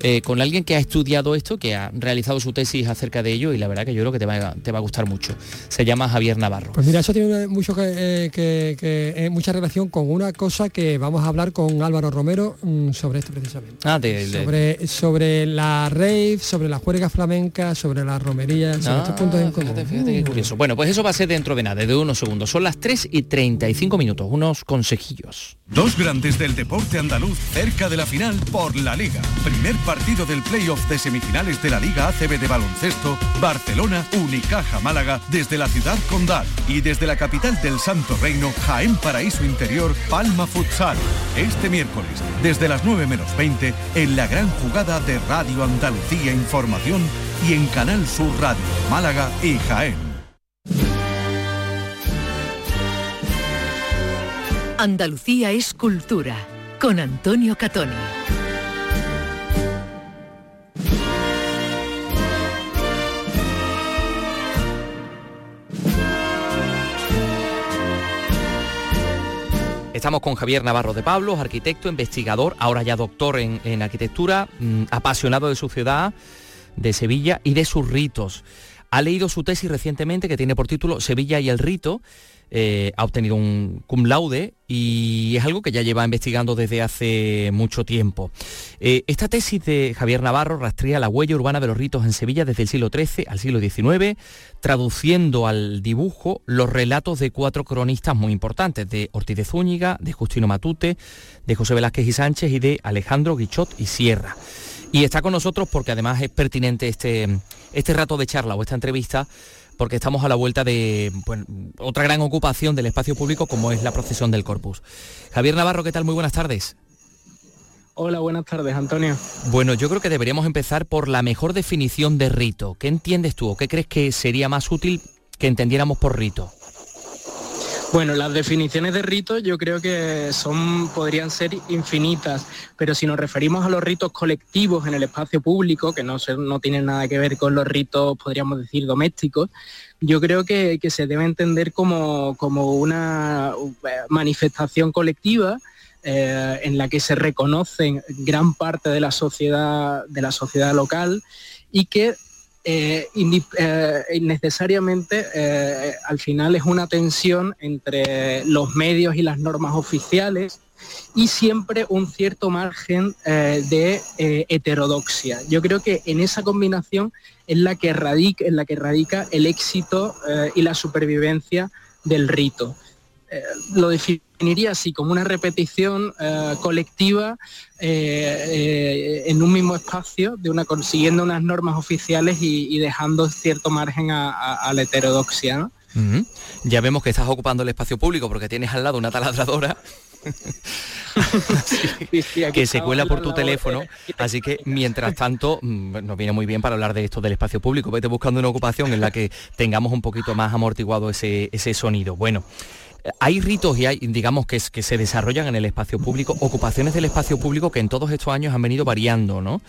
Eh, con alguien que ha estudiado esto, que ha realizado su tesis acerca de ello y la verdad que yo creo que te va, a- te va a gustar mucho. Se llama Javier Navarro. Pues mira, eso tiene mucho que, eh, que- que, eh, mucha relación con una cosa que vamos a hablar con Álvaro Romero mm, sobre esto precisamente. Ah, de- de- Sobre, sobre la rave, sobre la juerga flamenca, sobre la romería, sobre Ah, estos puntos en común. fíjate, fíjate qué curioso. Bueno, pues eso va a ser dentro de nada, de unos segundos. Son las 3 y 35 minutos, unos consejillos. Dos grandes del deporte andaluz cerca de la final por la Liga. Primer partido del playoff de semifinales de la Liga ACB de baloncesto, Barcelona, Unicaja Málaga, desde la ciudad condal y desde la capital del Santo Reino, Jaén Paraíso Interior, Palma Futsal. Este miércoles, desde las 9 menos 20, en la gran jugada de Radio Andalucía Información y en Canal Sur Radio, Málaga y Jaén. Andalucía es cultura. Con Antonio Catoni. Estamos con Javier Navarro de Pablos, arquitecto, investigador, ahora ya doctor en, en arquitectura, mm, apasionado de su ciudad, de Sevilla y de sus ritos. Ha leído su tesis recientemente que tiene por título Sevilla y el rito. Eh, ha obtenido un cum laude y es algo que ya lleva investigando desde hace mucho tiempo. Eh, esta tesis de Javier Navarro rastrea la huella urbana de los ritos en Sevilla desde el siglo XIII al siglo XIX, traduciendo al dibujo los relatos de cuatro cronistas muy importantes, de Ortiz de Zúñiga, de Justino Matute, de José Velázquez y Sánchez y de Alejandro Guichot y Sierra. Y está con nosotros porque además es pertinente este, este rato de charla o esta entrevista porque estamos a la vuelta de otra gran ocupación del espacio público como es la procesión del Corpus. Javier Navarro, ¿qué tal? Muy buenas tardes. Hola, buenas tardes, Antonio. Bueno, yo creo que deberíamos empezar por la mejor definición de rito. ¿Qué entiendes tú o qué crees que sería más útil que entendiéramos por rito? Bueno, las definiciones de ritos yo creo que son, podrían ser infinitas, pero si nos referimos a los ritos colectivos en el espacio público, que no, no tienen nada que ver con los ritos, podríamos decir, domésticos, yo creo que, que se debe entender como, como una eh, manifestación colectiva eh, en la que se reconocen gran parte de la sociedad, de la sociedad local y que eh, indi- eh, innecesariamente eh, al final es una tensión entre los medios y las normas oficiales y siempre un cierto margen eh, de heterodoxia. Yo creo que en esa combinación es la que radica, en la que radica el éxito y la supervivencia del rito. Eh, lo definiría así como una repetición eh, colectiva eh, en un mismo espacio, de una, consiguiendo unas normas oficiales y, y dejando cierto margen a, a- a la heterodoxia. Ya vemos que estás ocupando el espacio público porque tienes al lado una taladradora que se cuela por tu teléfono. Así que mientras tanto mm, nos viene muy bien para hablar de esto del espacio público. Vete buscando una ocupación en la que tengamos un poquito más amortiguado ese, ese sonido. Bueno. Hay ritos y hay, digamos, que se desarrollan en el espacio público, ocupaciones del espacio público que en todos estos años han venido variando, ¿no?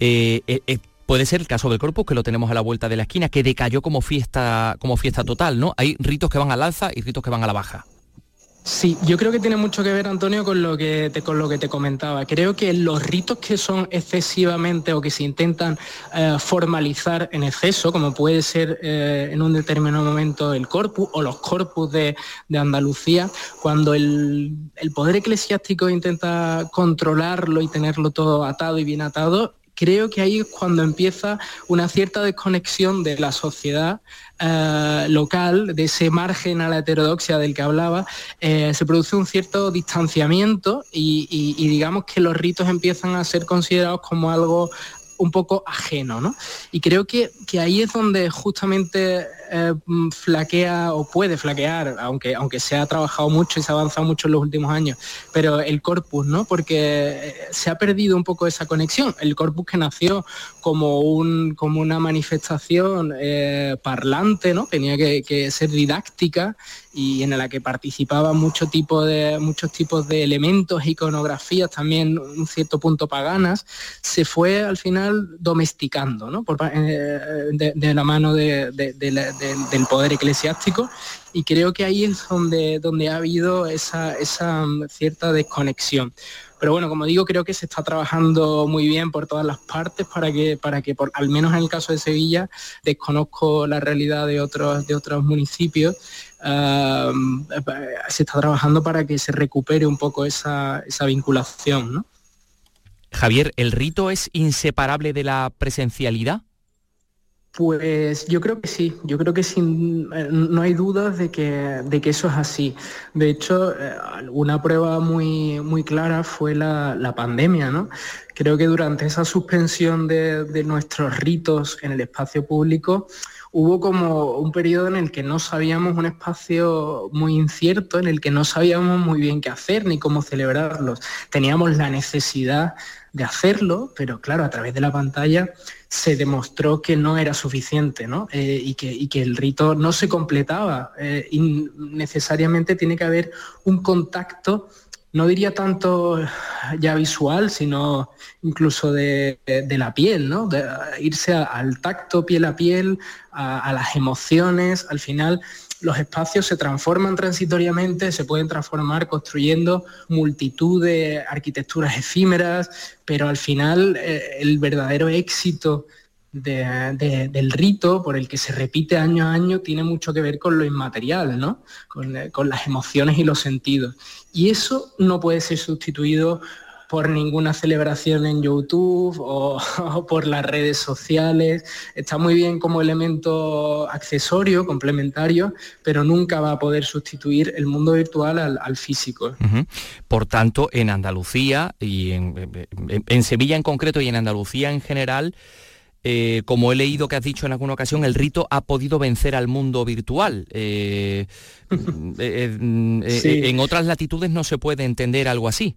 Eh, eh, eh, puede ser el caso del Corpus, que lo tenemos a la vuelta de la esquina, que decayó como fiesta, como fiesta total, ¿no? Hay ritos que van al alza y ritos que van a la baja. Sí, yo creo que tiene mucho que ver, Antonio, con lo que te, con lo que te comentaba. Creo que los ritos que son excesivamente o que se intentan eh, formalizar en exceso, como puede ser eh, en un determinado momento el corpus o los corpus de, de Andalucía, cuando el, el poder eclesiástico intenta controlarlo y tenerlo todo atado y bien atado, creo que ahí es cuando empieza una cierta desconexión de la sociedad eh, local, de ese margen a la heterodoxia del que hablaba, eh, se produce un cierto distanciamiento y, y- digamos que los ritos empiezan a ser considerados como algo un poco ajeno, ¿no? Y creo que, que ahí es donde justamente eh, mm, flaquea o puede flaquear, aunque, aunque se ha trabajado mucho y se ha avanzado mucho en los últimos años, pero el corpus, ¿no? Porque eh, se ha perdido un poco esa conexión. El corpus que nació como, un, como una manifestación eh, parlante, ¿no? Tenía que, ser didáctica y en la que participaban mucho tipo de, muchos tipos de elementos, iconografías, también un cierto punto paganas, se fue al final domesticando ¿no? Eh, de, la mano del poder eclesiástico y creo que ahí es donde, donde ha habido esa, esa cierta desconexión. Pero bueno, como digo, creo que se está trabajando muy bien por todas las partes para que, para que por, al menos en el caso de Sevilla, desconozco la realidad de otros, de otros municipios, se está trabajando para que se recupere un poco esa, vinculación. Javier, ¿el rito es inseparable de la presencialidad? Pues yo creo que sí, yo creo que sin, eh, no hay dudas de que, de que eso es así. De hecho, eh, una prueba muy, muy clara fue la, pandemia, ¿no? Creo que durante esa suspensión de, de nuestros ritos en el espacio público, hubo como un periodo en el que no sabíamos un espacio muy incierto, en el que no sabíamos muy bien qué hacer ni cómo celebrarlos. Teníamos la necesidad de hacerlo, pero claro, a través de la pantalla se demostró que no era suficiente ¿no? Eh, y, que, el rito no se completaba. Eh, y necesariamente tiene que haber un contacto no diría tanto ya visual, sino incluso de, la piel, ¿no? De irse al tacto piel a piel, a, las emociones. Al final los espacios se transforman transitoriamente, se pueden transformar construyendo multitud de arquitecturas efímeras, pero al final eh, el verdadero éxito del rito por el que se repite año a año tiene mucho que ver con lo inmaterial, ¿no? Eh, con, las emociones y los sentidos. Y eso no puede ser sustituido por ninguna celebración en YouTube o, por las redes sociales. Está muy bien como elemento accesorio, complementario, pero nunca va a poder sustituir el mundo virtual al, físico. Por tanto, en Andalucía y en Sevilla en concreto y en Andalucía en general, eh, como he leído que has dicho en alguna ocasión, el rito ha podido vencer al mundo virtual. Eh, eh, en otras latitudes no se puede entender algo así.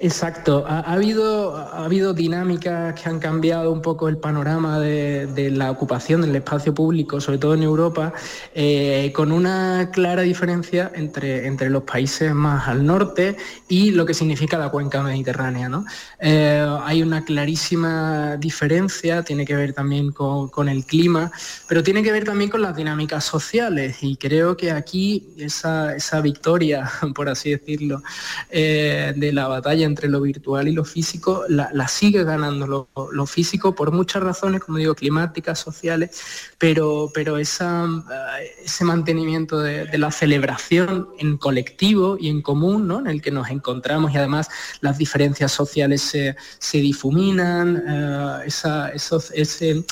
Exacto, ha, habido, ha habido dinámicas que han cambiado un poco el panorama de, la ocupación del espacio público, sobre todo en Europa, eh, con una clara diferencia entre, entre los países más al norte y lo que significa la cuenca mediterránea. Eh, hay una clarísima diferencia, tiene que ver también con, el clima, pero tiene que ver también con las dinámicas sociales y creo que aquí esa, victoria, por así decirlo, eh, de la batalla entre lo virtual y lo físico la, sigue ganando lo, físico por muchas razones, como digo, climáticas, sociales, pero, pero esa, eh, ese mantenimiento de, la celebración en colectivo y en común, ¿no? en el que nos encontramos y además las diferencias sociales se, difuminan, eh, esa, esos, ese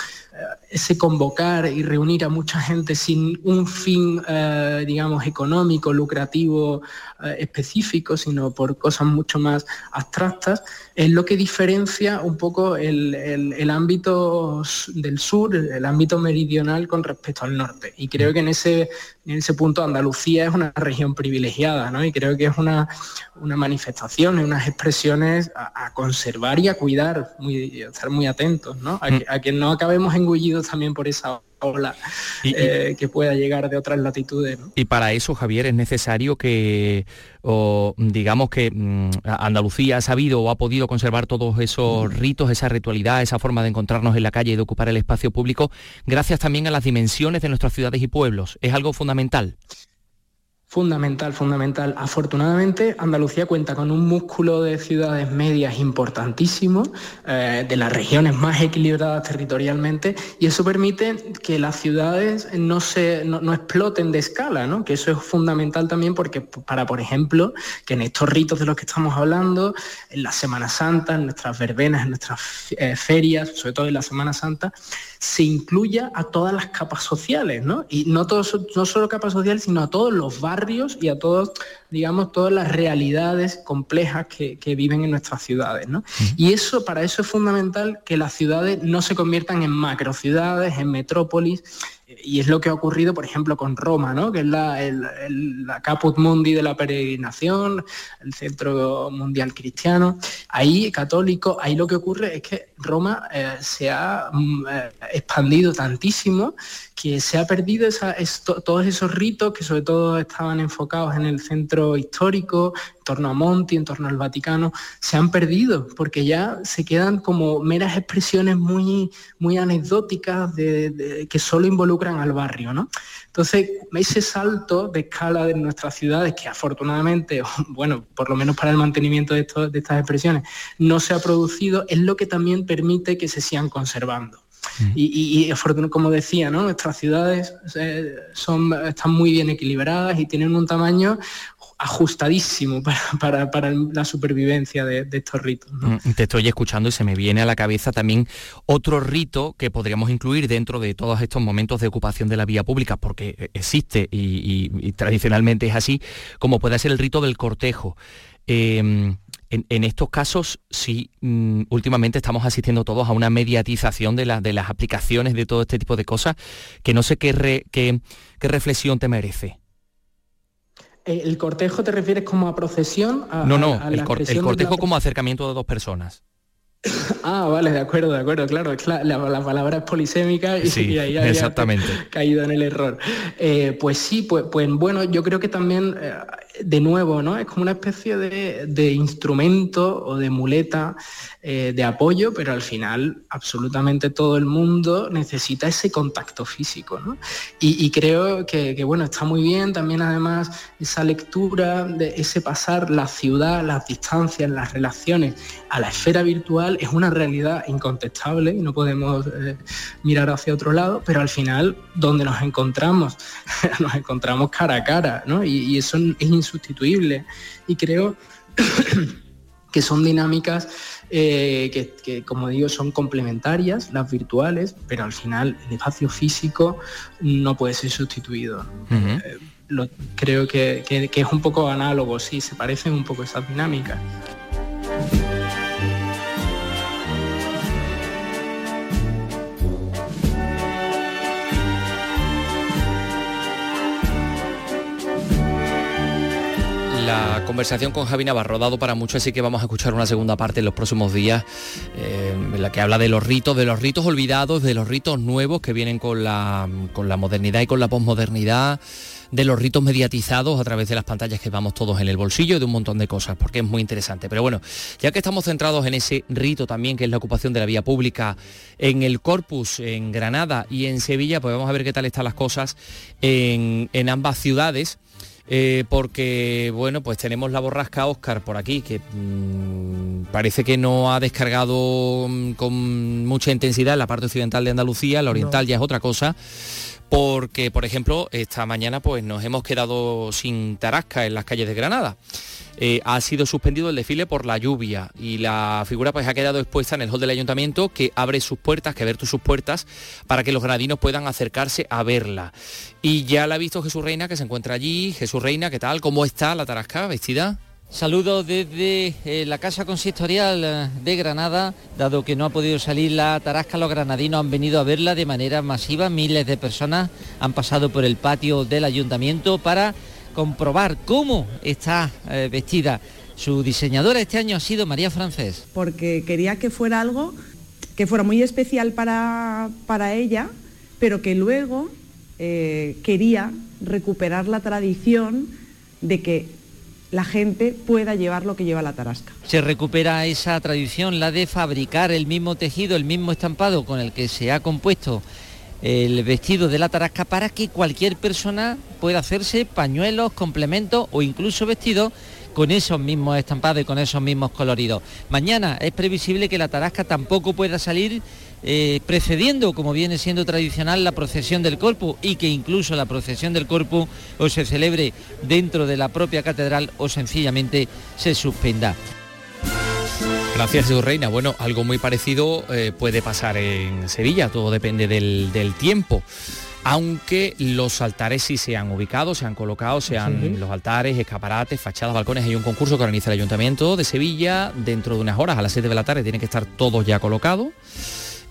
ese convocar y reunir a mucha gente sin un fin, eh, digamos, económico, lucrativo, eh, específico, sino por cosas mucho más abstractas, es lo que diferencia un poco el, ámbito del sur, el, ámbito meridional con respecto al norte. Y creo que en ese, en ese punto Andalucía es una región privilegiada, ¿no? Y creo que es una, una manifestación, unas expresiones a, conservar y a cuidar, muy, estar muy atentos, ¿no? A, mm. que, no acabemos engullidos también por esa ola eh, que pueda llegar de otras latitudes. Y para eso, Javier, es necesario que, digamos que mm, Andalucía ha sabido o ha podido conservar todos esos ritos, esa ritualidad, esa forma de encontrarnos en la calle y de ocupar el espacio público, gracias también a las dimensiones de nuestras ciudades y pueblos. Es algo fundamental. Fundamental, fundamental. Afortunadamente, Andalucía cuenta con un músculo de ciudades medias importantísimo, eh, de las regiones más equilibradas territorialmente, y eso permite que las ciudades no, se, no, exploten de escala, ¿no? que eso es fundamental también porque para, por ejemplo, que en estos ritos de los que estamos hablando, en la Semana Santa, en nuestras verbenas, en nuestras eh, ferias, sobre todo en la Semana Santa, se incluya a todas las capas sociales, ¿no? Y no, no solo capas sociales, sino a todos los barrios y a todos, digamos, todas las realidades complejas que, viven en nuestras ciudades, ¿no? Y eso, para eso es fundamental que las ciudades no se conviertan en macrociudades, en metrópolis, y es lo que ha ocurrido, por ejemplo, con Roma, ¿no? que es la, la Caput Mundi de la peregrinación, el centro mundial cristiano. Ahí, católico, ahí lo que ocurre es que Roma eh, se ha mm, eh, expandido tantísimo que se ha perdido todos esos ritos que sobre todo estaban enfocados en el centro histórico, en torno a Monti, en torno al Vaticano, se han perdido porque ya se quedan como meras expresiones muy, muy anecdóticas de, que solo involucran al barrio. ¿no? Entonces, ese salto de escala de nuestras ciudades, que afortunadamente, bueno, por lo menos para el mantenimiento de, de estas expresiones, no se ha producido, es lo que también permite que se sigan conservando. Y, y, como decía, ¿no? nuestras ciudades eh, son, están muy bien equilibradas y tienen un tamaño ajustadísimo para, la supervivencia de, estos ritos. Mm, te estoy escuchando y se me viene a la cabeza también otro rito que podríamos incluir dentro de todos estos momentos de ocupación de la vía pública, porque existe y, tradicionalmente es así, como puede ser el rito del cortejo. Em, en, estos casos, sí, mm, últimamente estamos asistiendo todos a una mediatización de, de, las aplicaciones de todo este tipo de cosas, que no sé qué, qué, reflexión te merece. Eh, ¿El cortejo te refieres como a procesión? no, no, el, cortejo como acercamiento de dos personas. Ah, vale, de acuerdo, de acuerdo, claro, la, palabra es polisémica y, ahí había exactamente. caído en el error. Eh, pues sí, pues, pues, bueno, yo creo que también eh, de nuevo, ¿no? Es como una especie de, instrumento o de muleta eh, de apoyo, pero al final absolutamente todo el mundo necesita ese contacto físico, ¿no? Y, creo que, bueno, está muy bien también además esa lectura de ese pasar la ciudad, las distancias, las relaciones a la esfera virtual es una realidad incontestable y no podemos eh, mirar hacia otro lado, pero al final donde nos encontramos, nos encontramos cara a cara, ¿no? Y, y eso es sustituible. Y creo que son dinámicas eh, que, como digo, son complementarias, las virtuales, pero al final el espacio físico no puede ser sustituido. Eh, lo, creo que, que, es un poco análogo, sí, se parecen un poco esas dinámicas. La conversación con Javi Navarro dado para mucho, así que vamos a escuchar una segunda parte en los próximos días, eh, en la que habla de los ritos, de los ritos olvidados, de los ritos nuevos que vienen con la, con la modernidad y con la posmodernidad de los ritos mediatizados a través de las pantallas que vamos todos en el bolsillo y de un montón de cosas, porque es muy interesante. Pero bueno, ya que estamos centrados en ese rito también, que es la ocupación de la vía pública en el Corpus, en Granada y en Sevilla, pues vamos a ver qué tal están las cosas en, en ambas ciudades. Eh, porque bueno, pues tenemos la borrasca Oscar por aquí, que mm, parece que no ha descargado mm, con mucha intensidad en la parte occidental de Andalucía, la oriental ya es otra cosa porque, por ejemplo, esta mañana pues nos hemos quedado sin tarasca en las calles de Granada. Eh, ha sido suspendido el desfile por la lluvia y la figura pues ha quedado expuesta en el hall del ayuntamiento que abre sus puertas, que abre sus puertas para que los granadinos puedan acercarse a verla. Y ya la ha visto Jesús Reina que se encuentra allí. Jesús Reina, ¿qué tal? ¿Cómo está la tarasca vestida? Saludos desde eh, la Casa Consistorial eh, de Granada, dado que no ha podido salir la tarasca, los granadinos han venido a verla de manera masiva, miles de personas han pasado por el patio del ayuntamiento para comprobar cómo está eh, vestida. Su diseñadora este año ha sido María Francés. Porque quería que fuera algo que fuera muy especial para, para ella, pero que luego quería recuperar la tradición de que la gente pueda llevar lo que lleva la tarasca. Se recupera esa tradición, la de fabricar el mismo tejido, el mismo estampado con el que se ha compuesto el vestido de la tarasca para que cualquier persona pueda hacerse pañuelos, complementos o incluso vestidos con esos mismos estampados y con esos mismos coloridos. Mañana es previsible que la tarasca tampoco pueda salir eh, precediendo, como viene siendo tradicional, la procesión del corpus y que incluso la procesión del corpus o se celebre dentro de la propia catedral o sencillamente se suspenda. Gracias, su Reina. Bueno, algo muy parecido eh, puede pasar en Sevilla, todo depende del, tiempo aunque los altares sí se han ubicado, se han colocado, sean los altares, escaparates, fachadas, balcones. Hay un concurso que organiza el Ayuntamiento de Sevilla dentro de unas horas, a las 7 de la tarde, tiene que estar todos ya colocados.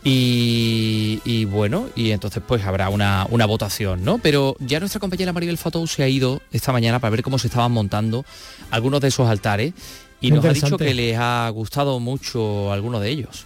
Y, bueno, y entonces pues habrá una, votación, ¿no? Pero ya nuestra compañera Maribel Foto se ha ido esta mañana para ver cómo se estaban montando algunos de esos altares y nos ha dicho que les ha gustado mucho alguno de ellos.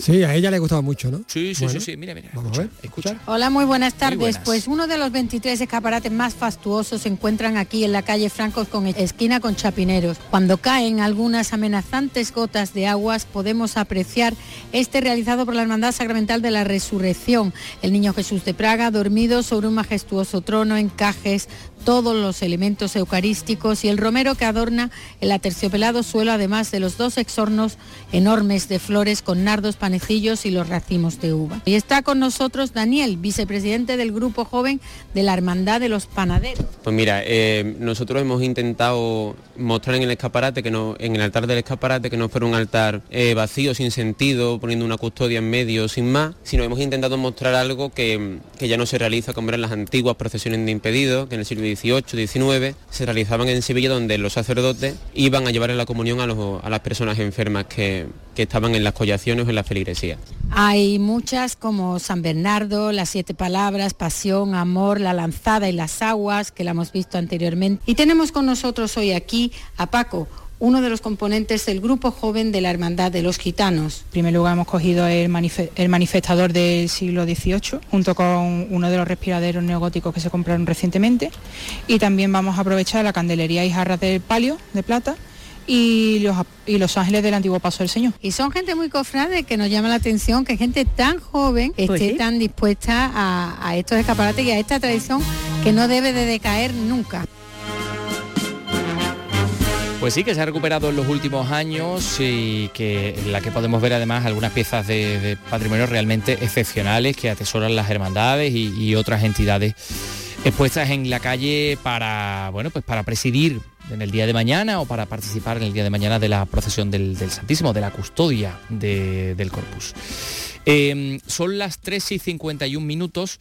¿Sí? a ella le gustaba mucho, ¿no? Sí, sí, sí, sí, mira, mira. Vamos a ver, escucha. Hola, muy buenas tardes. Pues uno de los 23 escaparates más fastuosos se encuentran aquí en la calle Francos con esquina con Chapineros. Cuando caen algunas amenazantes gotas de aguas podemos apreciar este realizado por la Hermandad Sacramental de la Resurrección. El Niño Jesús de Praga dormido sobre un majestuoso trono, encajes, todos los elementos eucarísticos y el romero que adorna el aterciopelado suelo, además de los dos exornos enormes de flores con nardos, panecillos y los racimos de uva. Y está con nosotros Daniel, vicepresidente del Grupo Joven de la Hermandad de los Panaderos. Pues mira, eh, nosotros hemos intentado mostrar en el escaparate, que no, en el altar del escaparate, que no fuera un altar eh, vacío, sin sentido, poniendo una custodia en medio, sin más, sino hemos intentado mostrar algo que, que ya no se realiza como eran las antiguas procesiones de impedidos, que en el siglo 18, 19, se realizaban en Sevilla donde los sacerdotes iban a llevar la comunión a, las personas enfermas que, estaban en las collaciones o en la feligresía. Hay muchas como San Bernardo, las siete palabras, pasión, amor, la lanzada y las aguas, que la hemos visto anteriormente. Y tenemos con nosotros hoy aquí a Paco, uno de los componentes del grupo joven de la Hermandad de los Gitanos. En primer lugar hemos cogido el, manifestador del siglo XVIII, junto con uno de los respiraderos neogóticos que se compraron recientemente, y también vamos a aprovechar la candelería y jarras del palio de plata, y los, y los ángeles del antiguo paso del Señor. Y son gente muy cofrade que nos llama la atención que gente tan joven pues esté tan dispuesta a, a estos escaparates y a esta tradición que no debe de decaer nunca. Pues sí, que se ha recuperado en los últimos años y que en la que podemos ver además algunas piezas de, patrimonio realmente excepcionales que atesoran las hermandades y, otras entidades expuestas en la calle para, bueno, pues para presidir en el día de mañana o para participar en el día de mañana de la procesión del, Santísimo, de la custodia del Corpus. Em, son las 3 y 51 minutos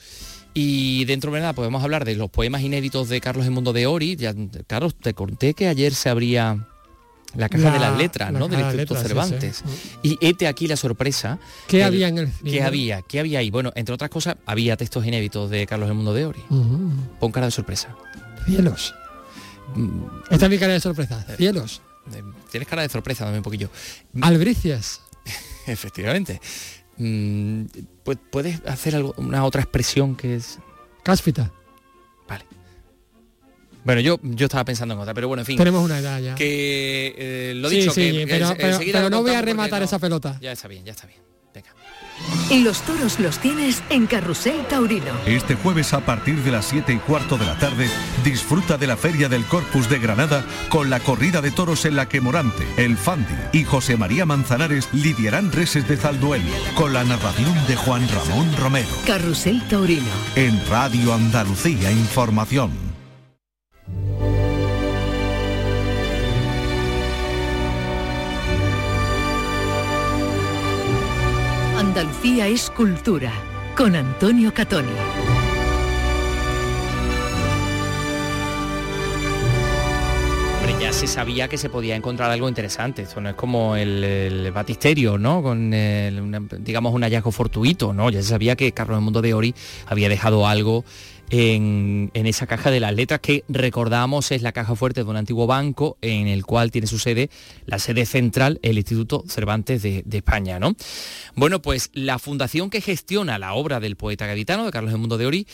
y dentro de nada podemos hablar de los poemas inéditos de Carlos Mundo de Ori. Ya, Carlos, te conté que ayer se abría la caja de las letras, ¿no? Del Instituto Cervantes. Y este aquí la sorpresa. ¿Qué había en el ¿Qué había? ¿Qué había ahí? Bueno, entre otras cosas, había textos inéditos de Carlos el Mundo de Ori. Pon cara de sorpresa. Cielos. Mm. Esta es mi cara de sorpresa. Eh, Cielos. Eh, tienes cara de sorpresa, dame un poquillo. Albricias. Efectivamente. Mm, ¿Puedes hacer algo, una otra expresión que es...? Cáspita. Vale. Bueno, yo, yo estaba pensando en otra, pero bueno, en fin. Tenemos una edad ya. Que eh, lo dicho, sí, pero, pero, no voy a rematar esa pelota. Ya está bien, ya está bien. Y los toros los tienes en Carrusel Taurino. Este jueves a partir de las 7 y cuarto de la tarde, disfruta de la Feria del Corpus de Granada con la corrida de toros en la que Morante, El Fandi y José María Manzanares lidiarán reses de Zalduel con la narración de Juan Ramón Romero. Carrusel Taurino. En Radio Andalucía Información. Andalucía es cultura con Antonio Catoni. ya se sabía que se podía encontrar algo interesante. Esto no es como el, batisterio, ¿no? Con, digamos, un hallazgo fortuito, ¿no? Ya se sabía que Carlos del Mundo de Ori había dejado algo en, esa caja de las letras que recordamos es la caja fuerte de un antiguo banco en el cual tiene su sede la sede central, el Instituto Cervantes de, España. ¿no? Bueno, pues la fundación que gestiona la obra del poeta gaditano, de Carlos del Mundo de Ori,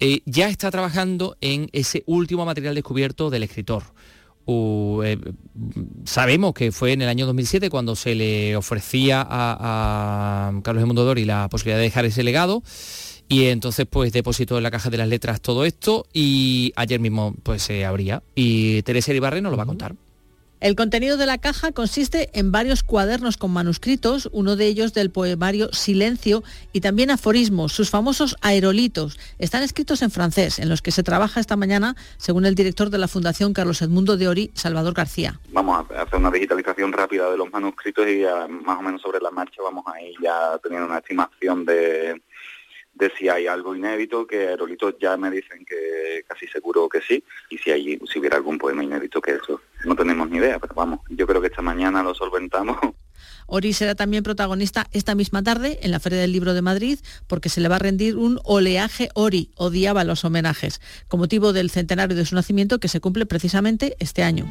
eh, ya está trabajando en ese último material descubierto del escritor. Eh, sabemos que fue en el año 2007 cuando se le ofrecía a, a Carlos Mundo de Ori la posibilidad de dejar ese legado y entonces pues depositó en la caja de las letras todo esto y ayer mismo pues se abría y Teresa Ibarre nos lo va a contar. El contenido de la caja consiste en varios cuadernos con manuscritos, uno de ellos del poemario Silencio y también aforismos, sus famosos aerolitos. Están escritos en francés, en los que se trabaja esta mañana, según el director de la Fundación Carlos Edmundo de Ori, Salvador García. Vamos a hacer una digitalización rápida de los manuscritos y más o menos sobre la marcha vamos a ir ya teniendo una estimación de, de si hay algo inédito, que Aerolitos ya me dicen que casi seguro que sí, y si hay, si hubiera algún poema inédito que eso, no tenemos ni idea, pero vamos, yo creo que esta mañana lo solventamos Ori será también protagonista esta misma tarde en la Feria del Libro de Madrid porque se le va a rendir un oleaje Ori, odiaba los homenajes, con motivo del centenario de su nacimiento que se cumple precisamente este año.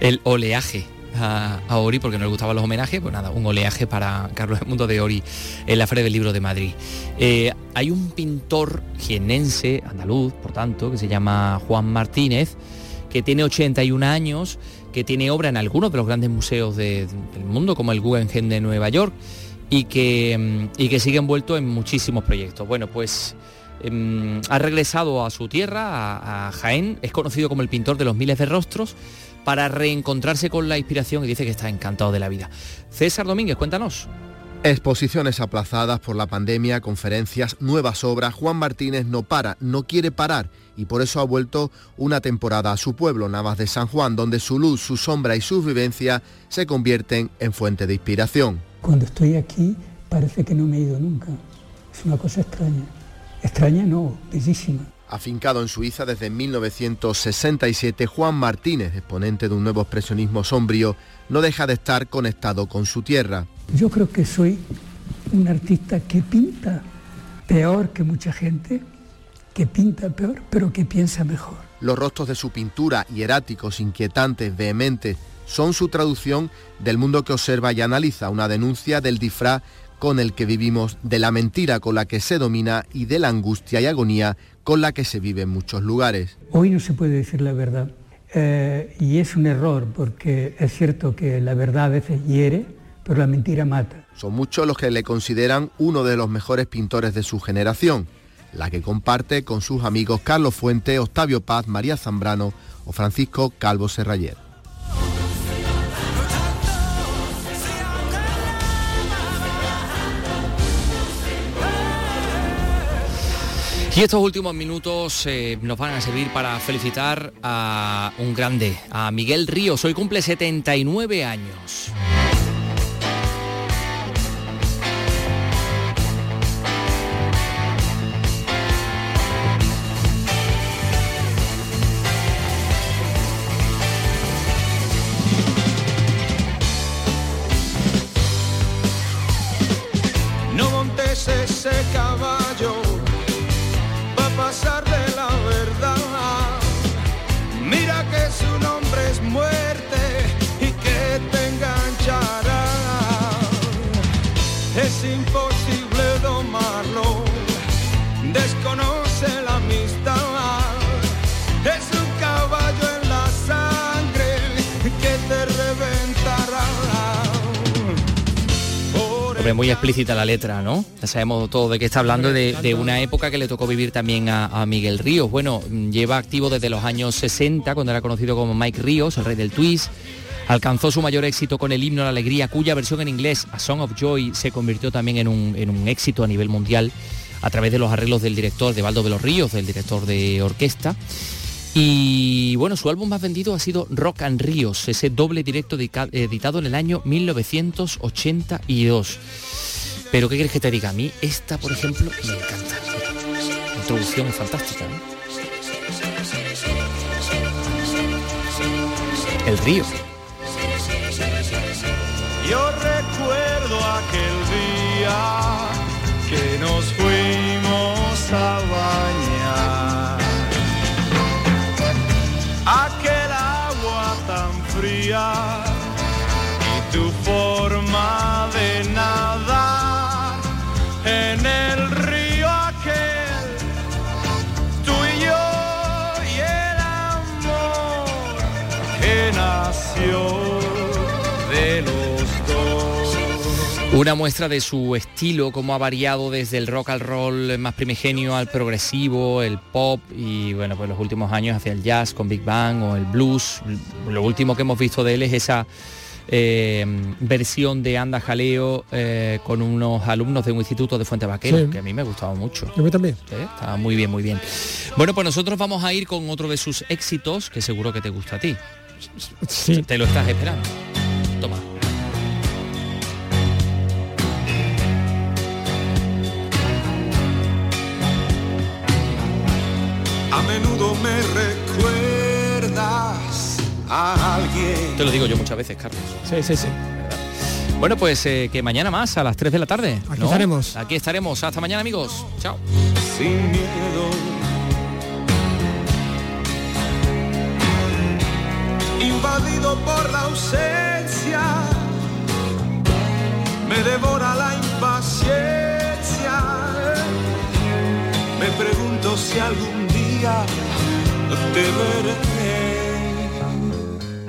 El oleaje a, Ori porque no le gustaban los homenajes, pues nada, un oleaje para Carlos Mundo de Ori en la Feria del Libro de Madrid. Eh, hay un pintor jienense, andaluz, por tanto, que se llama Juan Martínez, que tiene 81 años, que tiene obra en algunos de los grandes museos del mundo, como el Guggenheim de Nueva York, y que, mm, y que sigue envuelto en muchísimos proyectos. Bueno, pues em, ha regresado a su tierra, a Jaén, es conocido como el pintor de los miles de rostros, para reencontrarse con la inspiración y dice que está encantado de la vida. César Domínguez, cuéntanos. Exposiciones aplazadas por la pandemia, conferencias, nuevas obras. Juan Martínez no para, no quiere parar y por eso ha vuelto una temporada a su pueblo, Navas de San Juan, donde su luz, su sombra y sus vivencias se convierten en fuente de inspiración. Cuando estoy aquí parece que no me he ido nunca. Es una cosa extraña. Extraña no, bellísima. Afincado en Suiza desde 1967, Juan Martínez, exponente de un nuevo expresionismo sombrío, no deja de estar conectado con su tierra. Yo creo que soy un artista que pinta peor que mucha gente, que pinta peor, pero que piensa mejor. Los rostros de su pintura, hieráticos, inquietantes, vehementes, son su traducción del mundo que observa y analiza, una denuncia del disfraz con el que vivimos, de la mentira con la que se domina y de la angustia y agonía con la que se vive en muchos lugares. Hoy no se puede decir la verdad eh, y es un error porque es cierto que la verdad a veces hiere, pero la mentira mata. Son muchos los que le consideran uno de los mejores pintores de su generación, la que comparte con sus amigos Carlos Fuente, Octavio Paz, María Zambrano o Francisco Calvo Serrayer. Y estos últimos minutos eh, nos van a servir para felicitar a un grande, a Miguel Ríos. Hoy cumple 79 años. Muy explícita la letra, ¿no? Ya sabemos todo de qué está hablando, de, una época que le tocó vivir también a, Miguel Ríos. Bueno, lleva activo desde los años 60, cuando era conocido como Mike Ríos, el rey del twist. Alcanzó su mayor éxito con el himno la alegría, cuya versión en inglés, A Song of Joy, se convirtió también en un, en un éxito a nivel mundial a través de los arreglos del director de Baldo de los Ríos, del director de orquesta. Y bueno, su álbum más vendido ha sido Rock and Ríos, ese doble directo editado en el año 1982. Pero ¿qué quieres que te diga? A mí esta, por ejemplo, me encanta. La introducción es fantástica. El río. Yo recuerdo aquel día que nos fuimos a bañar. Una muestra de su estilo, cómo ha variado desde el rock al roll más primigenio al progresivo, el pop y bueno, pues los últimos años hacia el jazz con Big Bang o el blues. Lo último que hemos visto de él es esa eh, versión de Anda Jaleo eh, con unos alumnos de un instituto de Fuente Vaquero, que a mí me ha gustado mucho. A mí también. Está muy bien, muy bien. Bueno, pues nosotros vamos a ir con otro de sus éxitos, que seguro que te gusta a ti. Sí. Te lo estás esperando. Te lo digo yo muchas veces, Carlos. Sí, sí, sí. Bueno, pues eh, que mañana más a las 3 de la tarde. Aquí ¿no? estaremos. Aquí estaremos. Hasta mañana, amigos. Chao. sin miedo. Invadido por la ausencia, me devora la impaciencia. Me pregunto si algún día te veré.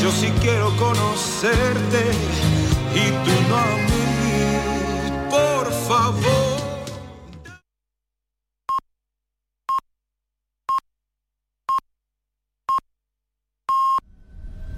Yo sí quiero conocerte y tú no a mí, por favor.